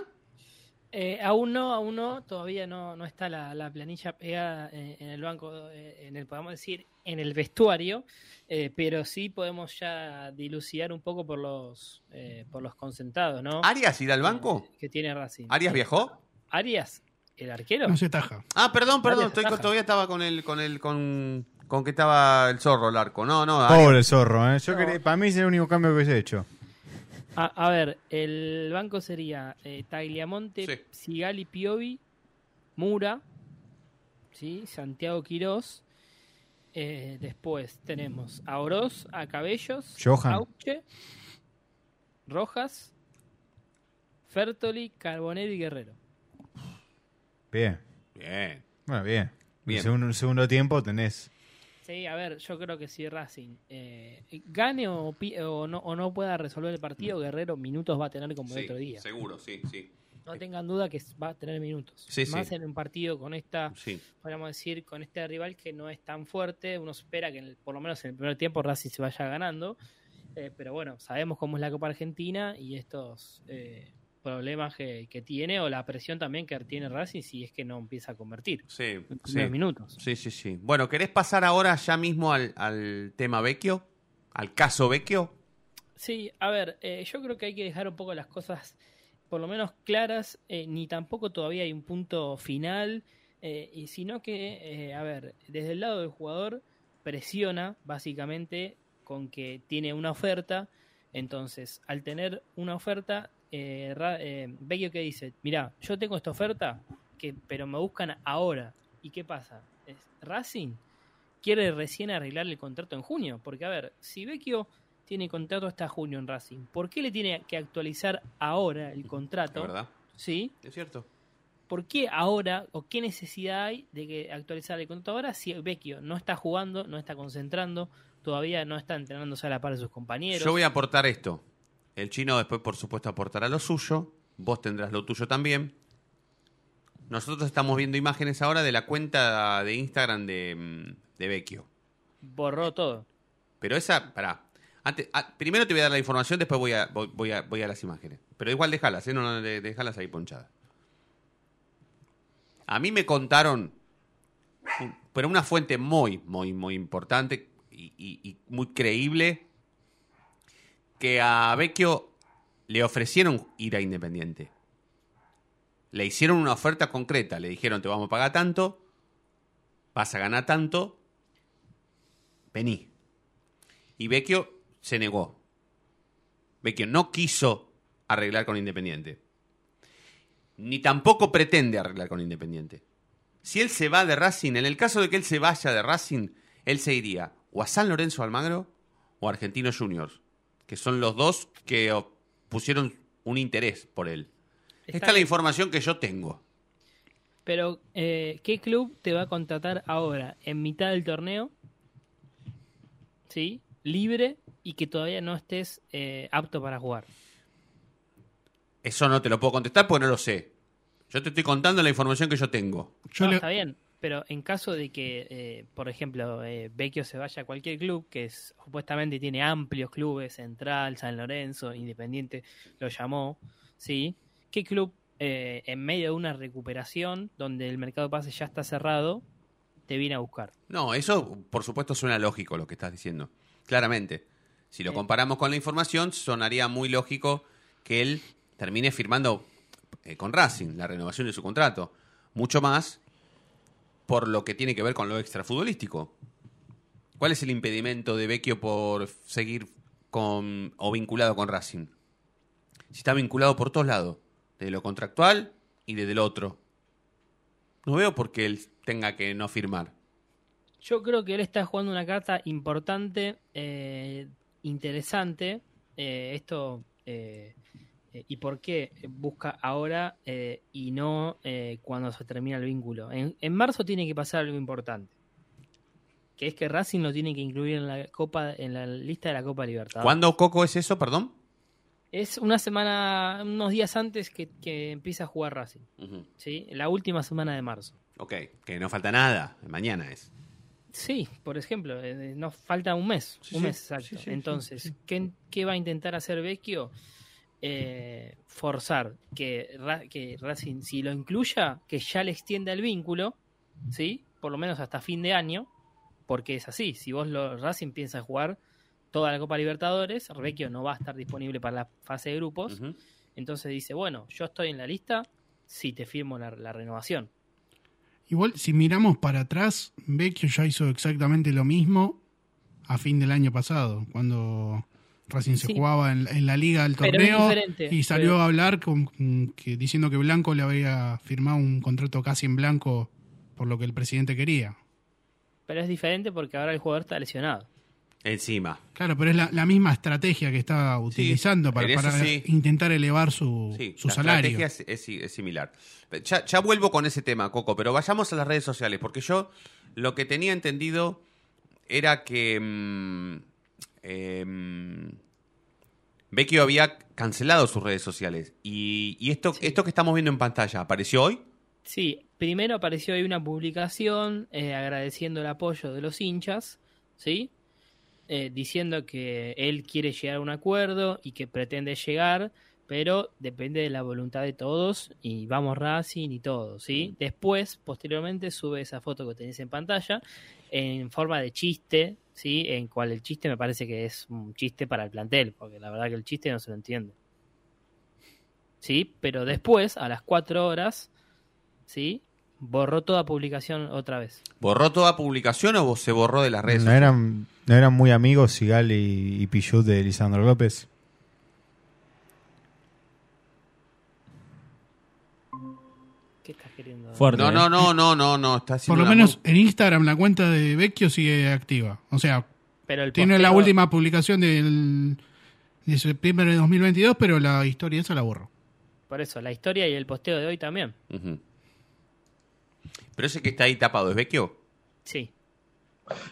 Eh, aún no, aún no, todavía no, no está la, la planilla pegada eh, en el banco, eh, en el, podemos decir, en el vestuario, eh, pero sí podemos ya dilucidar un poco por los, eh, por los concentrados, ¿no? ¿Arias irá al banco? Que tiene Racing. ¿Arias viajó? ¿Arias? ¿El arquero? No se taja. Ah, perdón, perdón, estoy con- todavía estaba con el, con el, con, con que estaba el zorro, el arco. No, no, Arias. Pobre zorro, ¿eh? Yo No. quería- para mí es el único cambio que hubiese hecho. A, a ver, el banco sería eh, Tagliamonte, Sigali, Piovi, Mura, ¿sí? Santiago Quirós. Eh, después tenemos a Oroz, a Cabellos, Johan. Auche, Rojas, Fertoli, Carbonero y Guerrero. Bien. Bien. Bueno, bien. Bien. En segundo, segundo tiempo tenés. Sí, a ver, yo creo que si Racing eh, gane o, no, o no pueda resolver el partido, Guerrero minutos va a tener como el Sí, otro día. seguro, sí, sí. No tengan duda que va a tener minutos. Sí, Más sí. en un partido con esta, podríamos decir, con este rival que no es tan fuerte. Uno espera que en el- por lo menos en el primer tiempo Racing se vaya ganando. Eh, pero bueno, sabemos cómo es la Copa Argentina y estos eh, problemas que, que tiene o la presión también que tiene Racing si es que no empieza a convertir. Sí, En sí. minutos. Sí, sí, sí. Bueno, ¿querés pasar ahora ya mismo al, al tema Vecchio? ¿Al caso Vecchio? Sí, a ver, eh, yo creo que hay que dejar un poco las cosas por lo menos claras, eh, ni tampoco todavía hay un punto final, eh, y sino que, a ver, desde el lado del jugador presiona básicamente con que tiene una oferta, entonces al tener una oferta, eh, Ra- eh, Vecchio que dice, mira, yo tengo esta oferta, que, pero me buscan ahora, ¿y qué pasa? Es- Racing quiere recién arreglar el contrato en junio, porque a ver, si Vecchio tiene contrato hasta junio en Racing. ¿Por qué le tiene que actualizar ahora el contrato? Es verdad. ¿Sí? Es cierto. ¿Por qué ahora o qué necesidad hay de que actualizar el contrato ahora si Vecchio no está jugando, no está concentrando, todavía no está entrenándose a la par de sus compañeros? Yo voy a aportar esto. El chino después, por supuesto, aportará lo suyo. Vos tendrás lo tuyo también. Nosotros estamos viendo imágenes ahora de la cuenta de Instagram de, mm, de Vecchio. Borró todo. Pero esa, pará. Antes, ah, primero te voy a dar la información, después voy a, voy, voy a, voy a las imágenes. Pero igual déjalas, ¿eh? No, no, déjalas ahí ponchadas. A mí me contaron, pero una fuente muy, muy, muy importante y, y- y muy creíble, que a Vecchio le ofrecieron ir a Independiente. Le hicieron una oferta concreta, le dijeron te vamos a pagar tanto, vas a ganar tanto, vení. Y Vecchio se negó. Vecchio no quiso arreglar con Independiente. Ni tampoco pretende arreglar con Independiente. Si él se va de Racing, en el caso de que él se vaya de Racing, él se iría o a San Lorenzo Almagro o a Argentinos Juniors, que son los dos que pusieron un interés por él. Está Esta es la información que yo tengo. Pero, eh, ¿qué club te va a contratar ahora, en mitad del torneo? ¿Sí? Libre y que todavía no estés eh, apto para jugar. Eso no te lo puedo contestar porque no lo sé. Yo te estoy contando la información que yo tengo. No, Está bien, pero en caso de que, eh, por ejemplo, eh, Vecchio se vaya a cualquier club, que es, supuestamente tiene amplios clubes, Central, San Lorenzo, Independiente, lo llamó, ¿sí? ¿Qué club, eh, en medio de una recuperación, donde el mercado de pases ya está cerrado, te viene a buscar? No, eso por supuesto suena lógico lo que estás diciendo. Claramente. Si lo comparamos con la información, sonaría muy lógico que él termine firmando eh, con Racing la renovación de su contrato. Mucho más por lo que tiene que ver con lo extrafutbolístico. ¿Cuál es el impedimento de Vecchio por seguir con o vinculado con Racing? Si está vinculado por todos lados, de lo contractual y desde el otro. No veo por qué él tenga que no firmar. Yo creo que él está jugando una carta importante, eh, interesante. eh, esto eh, y por qué busca ahora eh, y no eh, cuando se termina el vínculo. En, en marzo tiene que pasar algo importante, que es que Racing lo tiene que incluir en la copa, en la lista de la Copa Libertadores. ¿Cuándo, Coco, es eso, perdón? Es una semana, unos días antes que, que empieza a jugar Racing. ¿sí? La última semana de marzo. Ok, que no falta nada, mañana es. Sí, por ejemplo, eh, nos falta un mes, Sí, un mes exacto. Sí, sí, sí, Entonces. ¿qué, qué va a intentar hacer Vecchio? Eh, forzar que, que Racing, si lo incluya, que ya le extienda el vínculo, ¿sí? Por lo menos hasta fin de año, porque es así. Si vos lo, Racing piensa jugar toda la Copa Libertadores, Vecchio no va a estar disponible para la fase de grupos. Entonces dice, bueno, yo estoy en la lista, si te firmo la, la renovación. Igual, si miramos para atrás, Vecchio ya hizo exactamente lo mismo a fin del año pasado, cuando Racing se Sí. jugaba en, en la liga es torneo diferente, y salió pero- a hablar con, con- que, diciendo que Blanco le había firmado un contrato casi en blanco por lo que el presidente quería. Pero es diferente porque ahora el jugador está lesionado. Encima. Claro, pero es la, la misma estrategia que está utilizando para, eso para sí. intentar elevar su, Sí, su la salario. estrategia es, es- es similar. Ya, ya vuelvo con ese tema, Coco, pero vayamos a las redes sociales, porque yo lo que tenía entendido era que mm, em, Vecchio había cancelado sus redes sociales. Y, y esto, esto que estamos viendo en pantalla, ¿apareció hoy? Sí, primero apareció ahí una publicación eh, agradeciendo el apoyo de los hinchas, ¿sí? Eh, diciendo que él quiere llegar a un acuerdo y que pretende llegar, pero depende de la voluntad de todos y vamos Racing y todo, ¿sí? Después, posteriormente, sube esa foto que tenéis en pantalla en forma de chiste, ¿sí? En cual el chiste me parece que es un chiste para el plantel, porque la verdad que el chiste no se lo entiende. ¿Sí? Pero después, a las 4 horas, ¿sí? Borró toda publicación otra vez. ¿Borró toda publicación o se borró de las redes ¿No eran, ¿No eran muy amigos Sigal y, y Pichut de Lisandro López? Queriendo? no, no, no, no, no, no, está Por lo menos en Instagram la cuenta de Vecchio sigue activa. O sea, Pero el Tiene la última publicación del, de septiembre de 2022, pero la historia esa la borro. Por eso, la historia y el posteo de hoy también. Pero ese que está ahí tapado, ¿es Vecchio? Sí.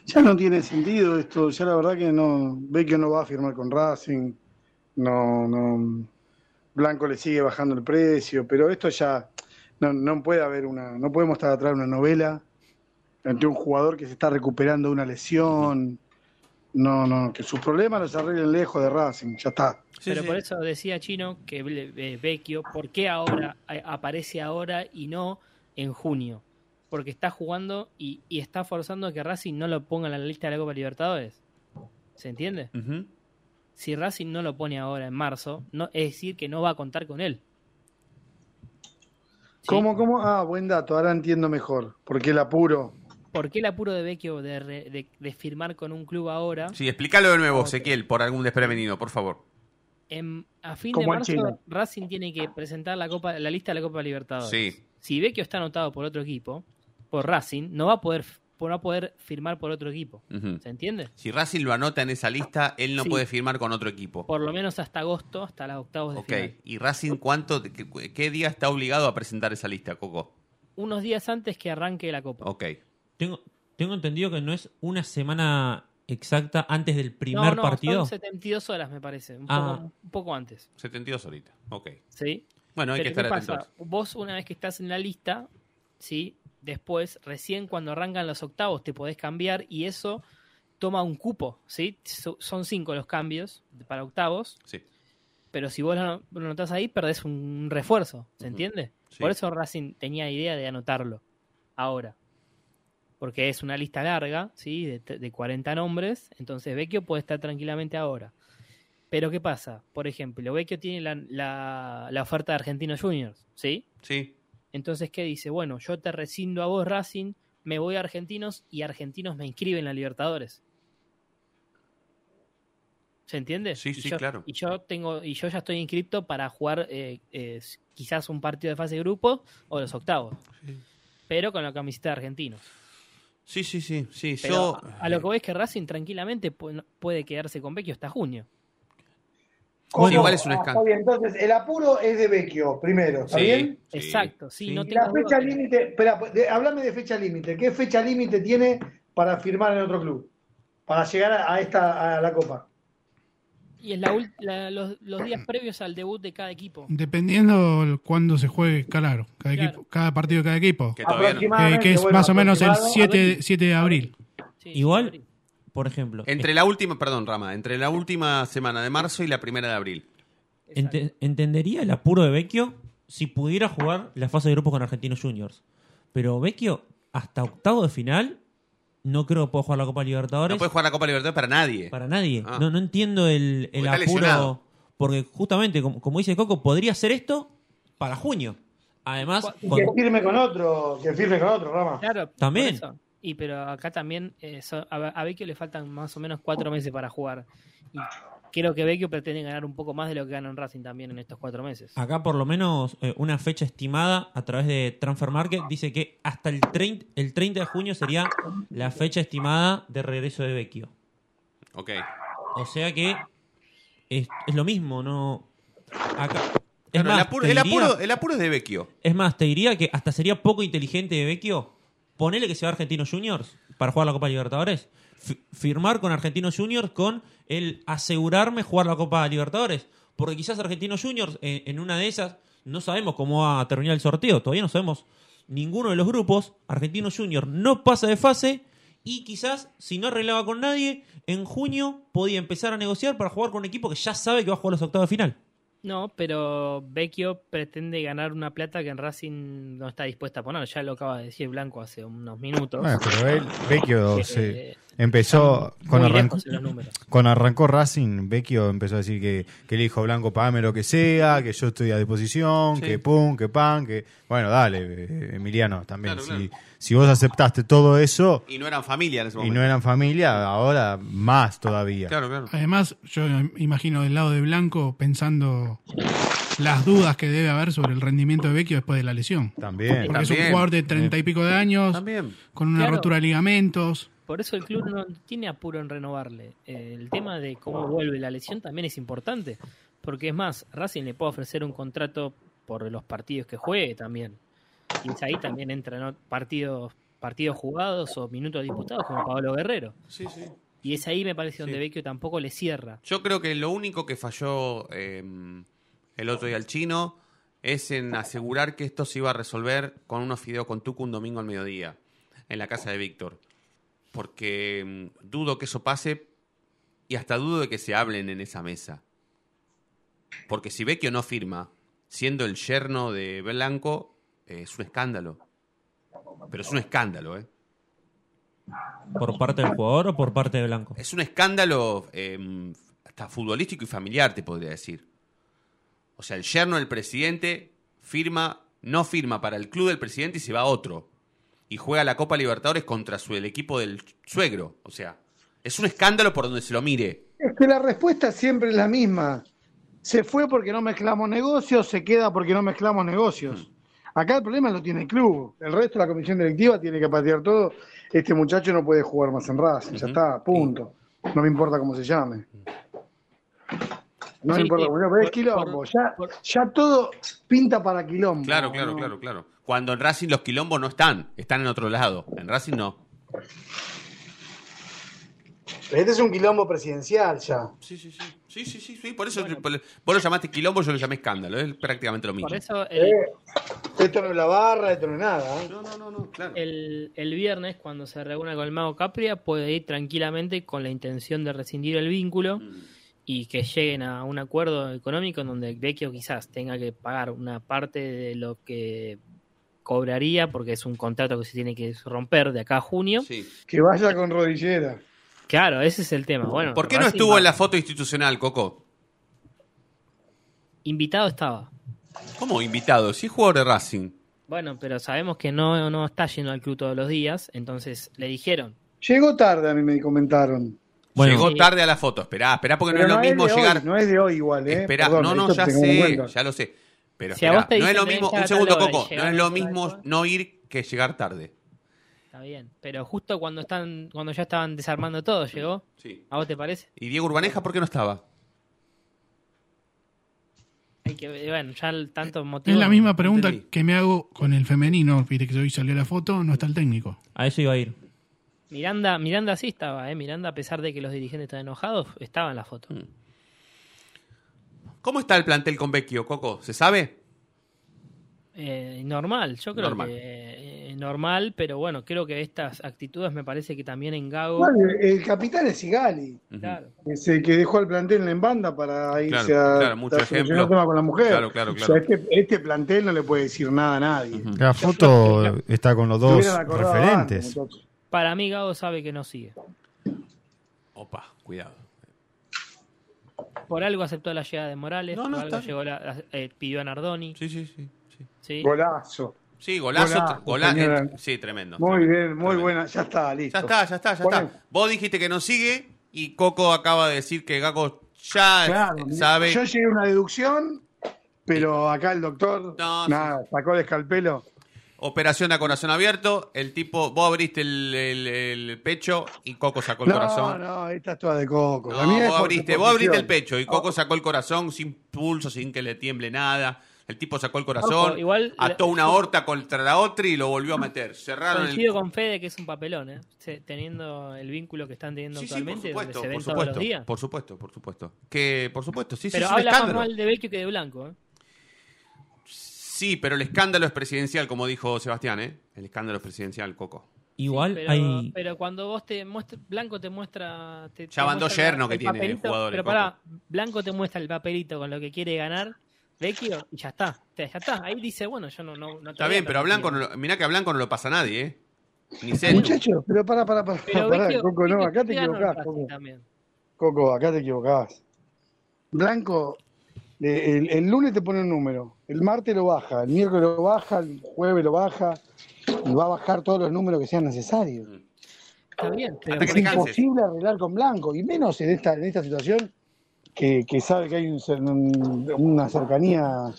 Ya no tiene sentido esto, ya la verdad que no, Vecchio no va a firmar con Racing, no, no, Blanco le sigue bajando el precio, pero esto ya no, no puede haber una, no podemos estar atrás de una novela ante un jugador que se está recuperando de una lesión, no, no, que sus problemas los arreglen lejos de Racing, ya está. Pero por eso decía Chino que eh, Vecchio, ¿por qué ahora a- aparece ahora y no en junio? Porque está jugando y, y está forzando que Racing no lo ponga en la lista de la Copa Libertadores. ¿Se entiende? Si Racing no lo pone ahora en marzo, no, es decir que no va a contar con él. ¿Cómo, cómo? Ah, buen dato, ahora entiendo mejor, porque el apuro. ¿Por qué el apuro de Vecchio de, re- de- de firmar con un club ahora? Sí, explícalo de nuevo, Ezequiel, por algún desprevenido, por favor. En- a fin Como de en Chile. marzo, Racing tiene que presentar la Copa, la lista de la Copa Libertadores. Sí. Si Vecchio está anotado por otro equipo, por Racing, no va a poder, no va a poder firmar por otro equipo. ¿Se entiende? Si Racing lo anota en esa lista, él no Sí. puede firmar con otro equipo. Por lo menos hasta agosto, hasta los octavos de Ok. final. ¿Y Racing cuánto, qué, qué día está obligado a presentar esa lista, Coco? Unos días antes que arranque la Copa. Ok. Tengo, tengo entendido que no es una semana exacta antes del primer no, no, partido. Son 72 horas, me parece. Un, Ah. poco, un poco antes. 72 ahorita. Ok. ¿Sí? Bueno, hay Pero que estar ¿qué pasa? atentos. Vos, una vez que estás en la lista, ¿sí? Después, recién cuando arrancan los octavos, te podés cambiar y eso toma un cupo, ¿sí? So- Son cinco los cambios para octavos. Sí. Pero si vos lo, lo anotás ahí, perdés un refuerzo, ¿se entiende? Sí. Por eso Racing tenía idea de anotarlo ahora. Porque es una lista larga, ¿sí? De, de 40 nombres, entonces Vecchio puede estar tranquilamente ahora. Pero ¿qué pasa? Por ejemplo, Vecchio tiene la, la- la oferta de Argentinos Juniors, ¿sí? Sí. Entonces, ¿qué dice? Bueno, yo te rescindo a vos, Racing, me voy a Argentinos y Argentinos me inscriben en la Libertadores. ¿Se entiende? Sí, Y sí, yo- claro. Y yo tengo, y yo ya estoy inscripto para jugar eh, eh, quizás un partido de fase de grupo o los octavos. Pero con la camiseta de argentinos. Sí, sí, sí, sí. Pero Yo, a, a lo que voy es que Racing tranquilamente pu- puede quedarse con Vecchio hasta junio. Igual es un Ah, escándalo. Entonces el apuro es de Vecchio, primero, ¿está Sí, bien? sí. Exacto, sí, no la fecha límite, espera, de- háblame de fecha límite. ¿Qué fecha límite tiene para firmar en otro club? Para llegar a, a esta a la Copa. Y es la la- los, los días previos al debut de cada equipo. Dependiendo cuándo se juegue, claro, cada, Claro. equipo, cada partido de cada equipo. Que no. Eh, que es bueno, más o menos el aproximado, 7, 7 de abril. Sí, Igual, sí, por ejemplo, Entre la última, perdón, Rama, entre la última semana de marzo y la primera de abril. ente- entendería el apuro de Vecchio si pudiera jugar la fase de grupos con Argentinos Juniors. Pero Vecchio, hasta octavo de final, no creo que pueda jugar la Copa Libertadores. No puede jugar la Copa Libertadores para nadie. Para nadie. Ah. No, no entiendo el, el Porque está apuro. lesionado. Porque justamente, como, como dice Coco, podría hacer esto para junio. Además, Y con- que firme con otro, que firme con otro, Rama. Claro, por También. eso. Y pero acá también eh, so- a, a Vecchio le faltan más o menos cuatro meses para jugar. Y creo que Vecchio pretende ganar un poco más de lo que gana en Racing también en estos cuatro meses. acá por lo menos eh, una fecha estimada a través de Transfer Market dice que hasta el 30, el 30 de junio sería la fecha estimada de regreso de Vecchio. Ok. O sea que es, es lo mismo, no. Acá. Es Claro, el, más, apuro, el, apuro, el apuro es de Vecchio. Es más, te diría que hasta sería poco inteligente de Vecchio ponerle que se va a Argentinos Juniors para jugar la Copa Libertadores. Fi- firmar con Argentinos Juniors con el asegurarme jugar la Copa Libertadores. Porque quizás Argentinos Juniors, en, en una de esas, no sabemos cómo va a terminar el sorteo. Todavía no sabemos ninguno de los grupos. Argentinos Juniors no pasa de fase. Y quizás, si no arreglaba con nadie, en junio podía empezar a negociar para jugar con un equipo que ya sabe que va a jugar los octavos de final. No, pero Vecchio pretende ganar una plata que en Racing no está dispuesta a poner. Ya lo acaba de decir Blanco hace unos minutos. Bueno, pero él, Vecchio Que, se eh, empezó con arrancó, Racing, Vecchio empezó a decir que, que le dijo Blanco, pagame lo que sea, que yo estoy a disposición, Sí. que pum, que pan, que bueno, dale, eh, Emiliano, también. Claro, si, claro. si vos aceptaste todo eso Y no eran familia en ese y momento. no eran familia, ahora más todavía. Claro, claro. Además, yo imagino del lado de Blanco pensando las dudas que debe haber sobre el rendimiento de Vecchio después de la lesión. También. Porque es un jugador de treinta y pico de años, También. con una Claro. rotura de ligamentos. Por eso el club no tiene apuro en renovarle. Eh, el tema de cómo vuelve la lesión también es importante. Porque es más, Racing le puede ofrecer un contrato por los partidos que juegue también. Y es ahí también entran ¿no? partidos, partidos jugados o minutos disputados como Pablo Guerrero. Sí, sí. Y es ahí me parece donde Sí. Vecchio tampoco le cierra. Yo creo que lo único que falló eh, el otro día al chino es en asegurar que esto se iba a resolver con unos fideos con tuco un domingo al mediodía en la casa de Víctor. Porque mm, dudo que eso pase y hasta dudo de que se hablen en esa mesa. Porque si Vecchio no firma, siendo el yerno de Blanco, eh, es un escándalo. Pero es un escándalo, ¿eh? ¿Por parte del jugador o por parte de Blanco? Es un escándalo eh, hasta futbolístico y familiar, te podría decir. O sea, el yerno del presidente firma, no firma para el club del presidente y se va a otro. Y juega la Copa Libertadores contra su, el equipo del suegro. O sea, es un escándalo por donde se lo mire. Es que la respuesta siempre es la misma. Se fue porque no mezclamos negocios, se queda porque no mezclamos negocios. Acá el problema lo tiene el club. El resto de la comisión directiva tiene que patear todo. Este muchacho no puede jugar más en Racing. Ya está, punto. No me importa cómo se llame. No me importa cómo se llame, pero es quilombo. por- ya, por- ya todo pinta para quilombo. Claro, claro, ¿no? claro, claro. Cuando en Racing los quilombos no están, están en otro lado. En Racing no. Este es un quilombo presidencial ya. Sí, sí, sí. Sí, sí, sí, sí. Por eso por- vos lo llamaste quilombo, yo lo llamé escándalo. Es prácticamente lo mismo. Por eso el, Eh, esto no es la barra, esto no es nada. ¿eh? No, no, no, no, claro. el, el viernes, cuando se reúna con el Mago Capria, puede ir tranquilamente con la intención de rescindir el vínculo y que lleguen a un acuerdo económico en donde Vecchio quizás tenga que pagar una parte de lo que cobraría, porque es un contrato que se tiene que romper de acá a junio. Sí. Que vaya con rodillera. Claro, ese es el tema. Bueno, ¿Por qué no estuvo va- en la foto institucional, Coco? Invitado estaba. ¿Cómo invitado? Sí, es jugador de Racing. Bueno, pero sabemos que no, no está yendo al club todos los días, entonces le dijeron. Llegó tarde, a mí me comentaron. Bueno, Llegó Sí. tarde a la foto. Esperá, esperá, porque Pero no es lo mismo hoy, llegar. no es de hoy igual, ¿eh? Esperá, Perdón, no, no, ya sé, ya lo sé. Pero Si no es lo mismo, un segundo, Coco, no es lo mismo no ir que llegar tarde. Está bien, pero justo cuando están cuando ya estaban desarmando todo, llegó. Sí. ¿A vos te parece? ¿Y Diego Urbaneja por qué no estaba? Hay que bueno, ya el tanto motivo. Es la misma pregunta entendí. que me hago con el femenino. Viste que hoy salió la foto, no está el técnico. A eso iba a ir. Miranda, Miranda sí estaba, ¿eh? Miranda, a pesar de que los dirigentes están enojados, estaba en la foto. Mm. ¿Cómo está el plantel con Vecchio, Coco? ¿Se sabe? Eh, normal, yo creo Normal. que eh, normal, pero bueno, creo que estas actitudes me parece que también en Gago. Bueno, el capitán es Sigali, Claro. ese que dejó el plantel en banda para irse Claro, a, claro, mucho ejemplo. tema con la mujer. Claro, claro, O sea, claro. este, este plantel no le puede decir nada a nadie. La foto está con los dos referentes. antes. Para mí Gago sabe que no sigue. Opa, cuidado. Por algo aceptó la llegada de Morales, No, por algo llegó la- eh, pidió a Nardoni. Sí, sí, sí. sí. ¿sí? Golazo. Sí, golazo. Golazo, eh, sí, tremendo. Muy tremendo, bien, muy tremendo. buena. Ya está, listo. Ya está, ya está, ya está. Vos dijiste que no sigue y Coco acaba de decir que Gago ya Claro, sabe. Yo llegué a una deducción, pero acá el doctor, No, nada, sacó el escalpelo. Operación a corazón abierto. El tipo, vos abriste el, el- el pecho y Coco sacó el No, corazón. no, esta es toda de coco. No, vos por abriste, vos abriste el pecho y Coco sacó el corazón sin pulso, sin que le tiemble nada. El tipo sacó el corazón, Ojo, igual- ató una horta contra la otra y lo volvió a meter. Cerraron el. Coincido con Fede que es un papelón, ¿eh? Teniendo el vínculo que están teniendo Sí, sí, por actualmente, donde supuesto, se ven por todos los supuesto, días. por supuesto, por supuesto. Que, por supuesto, sí, sí, Pero es un habla más mal de Vecchio que de Blanco, ¿eh? Sí, pero el escándalo es presidencial, como dijo Sebastián, ¿eh? El escándalo es presidencial, Coco. Igual pero, hay. pero cuando vos te muestras, Blanco te muestra. Te, Ya van dos muestra yernos que el tiene papelito, jugadores, Pero pará, Blanco te muestra el papelito con lo que quiere ganar, Vecchio, y ya está. Ya está. Ahí dice, bueno, yo no. no, no te Está bien, pero a. Blanco, no lo- mirá que a Blanco no lo pasa a nadie, ¿eh? Ni. Muchachos, pero para, para, para, Pero pará, Vecchio- Coco, no, acá te el equivocás, Coco. también. Coco, acá te equivocás. Blanco, el, el lunes te pone un número, el martes lo baja, el miércoles lo baja, el jueves lo baja, y va a bajar todos los números que sean necesarios. Está bien, pero Es imposible arreglar con Blanco, y menos en esta, en esta situación que, que sabe que hay un una cercanía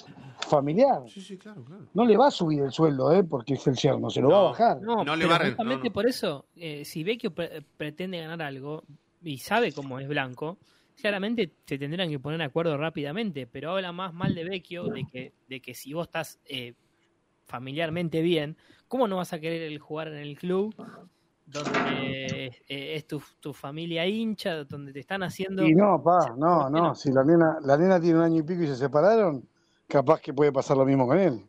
familiar. Sí, sí, claro, claro. No le va a subir el sueldo, ¿eh? Porque es el yerno, se lo va a bajar. No, No le va justamente no, no. por eso, eh, si Vecchio pre- pretende ganar algo y sabe cómo es Blanco, claramente se tendrán que poner de acuerdo rápidamente, pero habla más mal de Vecchio de que, de que si vos estás eh, familiarmente bien, ¿cómo no vas a querer el jugar en el club donde eh, es tu, tu familia hincha, donde te están haciendo... Y no, pa, no, no. Si la nena, la nena tiene un año y pico y se separaron, capaz que puede pasar lo mismo con él.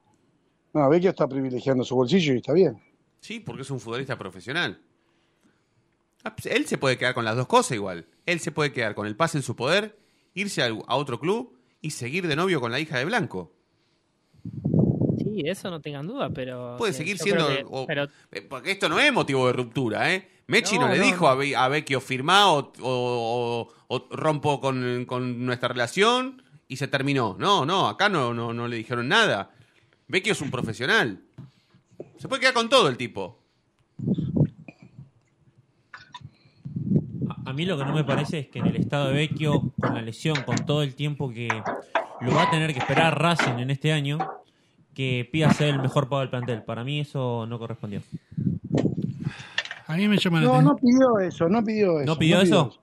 No, Vecchio está privilegiando su bolsillo y está bien. Sí, porque es un futbolista profesional. Ah, pues, Él se puede quedar con las dos cosas igual. Él se puede quedar con el pase en su poder, irse a, otro club y seguir de novio con la hija de Blanco. Sí, eso no tengan duda, pero... Puede seguir siendo... creo que- o- pero eh, porque esto no es motivo de ruptura, ¿eh? Mechi no, No, le no, dijo no. a, Vecchio firmá o, o- o- rompo con, con nuestra relación y se terminó. No, no, acá no, no, no le dijeron nada. Vecchio es un profesional. Se puede quedar con todo el tipo. A, mí lo que no me parece es que en el estado de Vecchio, con la lesión, con todo el tiempo que lo va a tener que esperar Racing en este año, que pida ser el mejor pago del plantel. Para mí eso no correspondió. A mí me llama la No, atención. no pidió eso, no pidió eso. ¿No pidió eso?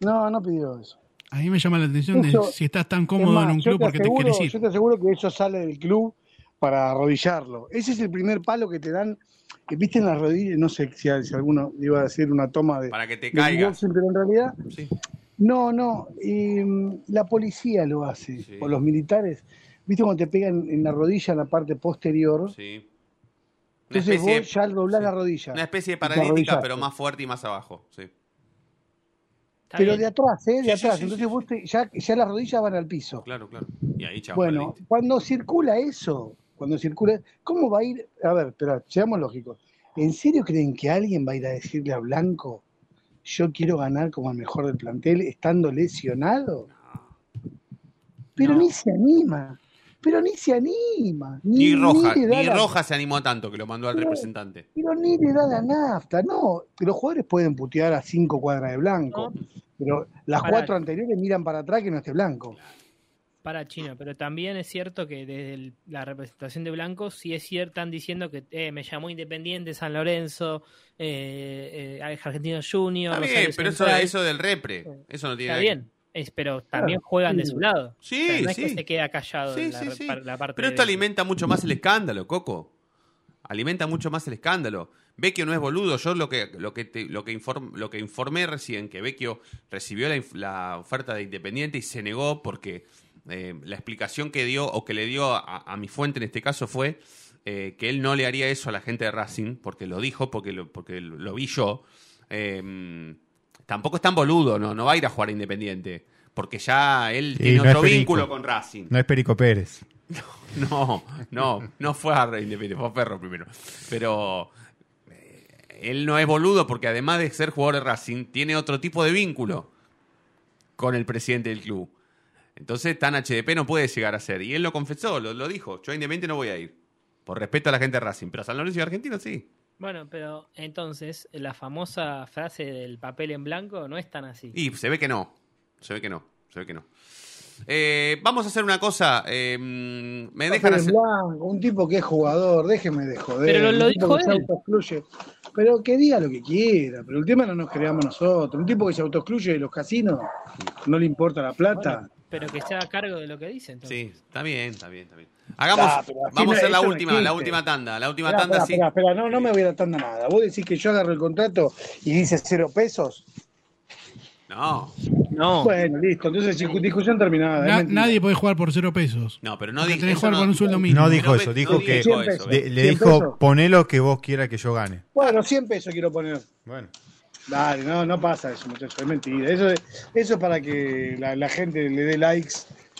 No, no pidió eso. A mí me llama la atención de si estás tan Es cómodo más, en un club te porque te quieres ir. Yo te aseguro que eso sale del club para arrodillarlo. Ese es el primer palo que te dan, que viste en las rodillas, no sé si, si alguno iba a decir una toma de, Para que te de caigas. boxing, pero en realidad Sí. no, no, y, mm, la policía lo hace, Sí. o los militares. ¿Viste cuando te pegan en la rodilla en la parte posterior? Sí. Una Entonces vos ya doblás sí. la rodilla. una especie de paralítica, pero más fuerte y más abajo. Sí. está Pero bien. de atrás, ¿eh? De Sí, atrás. sí, Entonces sí, vos te- ya, ya las rodillas van al piso. Claro, claro. Y ahí, chao. Bueno, cuando circula eso, cuando circula, ¿cómo va a ir? A ver, espera, seamos lógicos. ¿En serio creen que alguien va a ir a decirle a Blanco, yo quiero ganar como el mejor del plantel estando lesionado? Pero No. ni se anima, pero ni se anima. Ni, Ni Roja, ni la- Roja se animó tanto que lo mandó al representante. Pero ni le da la nafta, no. Los jugadores pueden putear a cinco cuadras de Blanco, No. pero las Pará. cuatro anteriores miran para atrás que no esté Blanco. Para China, pero también es cierto que desde el- la representación de Blanco sí es cierto, están diciendo que eh, me llamó Independiente, San Lorenzo, eh, eh, Argentino Junior, Está bien, pero eso, eso del repre, eso no tiene está bien, es, pero también juegan de su lado. Sí, O sea, no es sí. que se queda callado Sí, en la, sí, la parte Pero de- esto alimenta mucho más el escándalo, Coco. Alimenta mucho más el escándalo. Vecchio no es boludo. Yo lo que lo que te- lo que inform- lo que informé recién que Vecchio recibió la oferta de Independiente y se negó porque eh, la explicación que dio o que le dio a, a mi fuente en este caso fue eh, que él no le haría eso a la gente de Racing porque lo dijo porque lo, porque lo, vi yo. Eh, tampoco es tan boludo, no no va a ir a jugar a Independiente porque ya él Sí, tiene no otro vínculo con Racing. No es Perico Pérez. No, no, no fue a Independiente, fue a Ferro primero. Pero eh, él no es boludo porque además de ser jugador de Racing, tiene otro tipo de vínculo con el presidente del club. Entonces, tan HDP no puede llegar a ser. Y él lo confesó, lo, lo dijo. Yo a Independiente no voy a ir. Por respeto a la gente de Racing. Pero a San Lorenzo y Argentino sí. Bueno, pero entonces la famosa frase del papel en blanco no es tan así. Y se ve que no. Se ve que no. Se ve que no. Eh, vamos a hacer una cosa. eh, me dejan Papel en hacer. blanco, un tipo que es jugador, déjeme de joder. Pero lo- dijo que se él. autoexcluye. Pero que diga lo que quiera, pero el tema no nos creamos nosotros. Un tipo que se autoexcluye de los casinos, no le importa la plata. Bueno, pero que se haga cargo de lo que dice. Entonces. Sí, está bien, está bien, está bien. Hagamos, Ah, vamos a no- hacer la no última, la última tanda, la última Esperá, tanda esperá, sí. esperá, esperá, no, no me voy a ir atando nada. Vos decís que yo agarro el contrato y dice cero pesos. No, No, Bueno, listo, entonces discu- discusión terminada. Na- nadie puede jugar por cero pesos. no, pero no que eso jugar no- con un sueldo mínimo. No dijo eso, dijo no que dijo 100 eso, pesos. ve. le, le 100 dijo pesos. poné lo que vos quieras que yo gane. Bueno, 100 pesos quiero poner. Bueno. Dale, no, no pasa eso, muchachos, es mentira. Eso es, eso es para que la, la gente le dé likes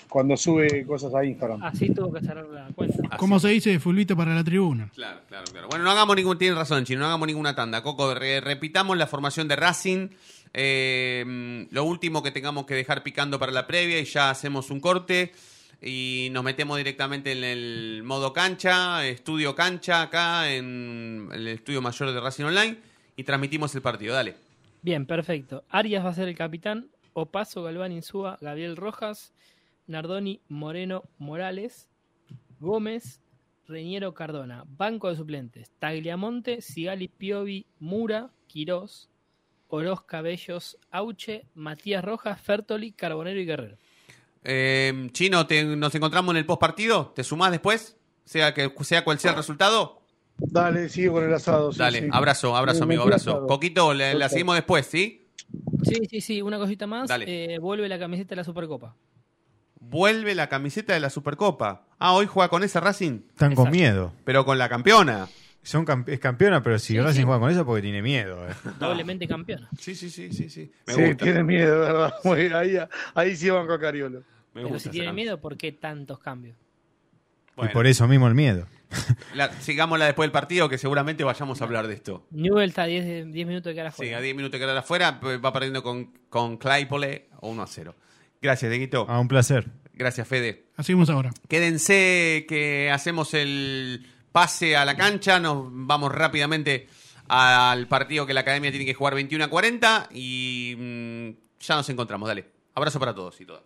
cuando sube cosas a Instagram. así tuvo que cerrar la cuenta. Así. ¿Cómo se dice? Fulvito para la tribuna. Claro, claro, claro. Bueno, no hagamos ningún, tiene razón, Chino, no hagamos ninguna tanda. Coco, re- repitamos la formación de Racing. Eh, lo último que tengamos que dejar picando para la previa y ya hacemos un corte y nos metemos directamente en el modo cancha, estudio cancha acá en el estudio mayor de Racing Online y transmitimos el partido. Dale. Bien, perfecto. Arias va a ser el capitán. Opaso, Galván, Insúa, Gabriel Rojas, Nardoni, Moreno, Morales. Gómez, Reñero Cardona. Banco de suplentes. Tagliamonte, Sigali Piovi, Mura, Quirós, Oroz Cabellos, Auche, Matías Rojas, Fertoli, Carbonero y Guerrero. Eh, Chino, te- nos encontramos en el post partido. ¿Te sumás después? Sea, que, sea cual sea el resultado. Dale, sigue con el asado. sí, Dale, sí. abrazo, abrazo, Me- me amigo, abrazo. Coquito, la, la seguimos después, ¿sí? Sí, sí, sí, una cosita más. Dale. Eh, vuelve la camiseta de la Supercopa. Vuelve la camiseta de la Supercopa. Ah, hoy juega con esa Racing, Están con miedo. pero con la campeona. Son camp- es campeona, pero si Sí, Racing sí. juega con eso porque tiene miedo. eh. Doblemente campeona. Sí, sí, sí, sí, sí. Me sí, gusta. tiene miedo, ¿verdad? Ahí, ahí sí van con Cariolo. Me Pero gusta si esa tiene miedo, ¿por qué tantos cambios? Bueno, Y por eso mismo el miedo. la- sigámosla después del partido, que seguramente vayamos a hablar de esto. Newell está a 10, de- 10 minutos de cara Sí, afuera. a 10 minutos de quedar afuera, pues, va perdiendo con, con Claypole 1 a 0. Gracias, Deguito. Ah, un placer. Gracias, Fede. Así vamos ahora. Quédense que hacemos el pase a la cancha, nos vamos rápidamente al partido que la academia tiene que jugar 21 a 40 y mm, ya nos encontramos. Dale, abrazo para todos y todas.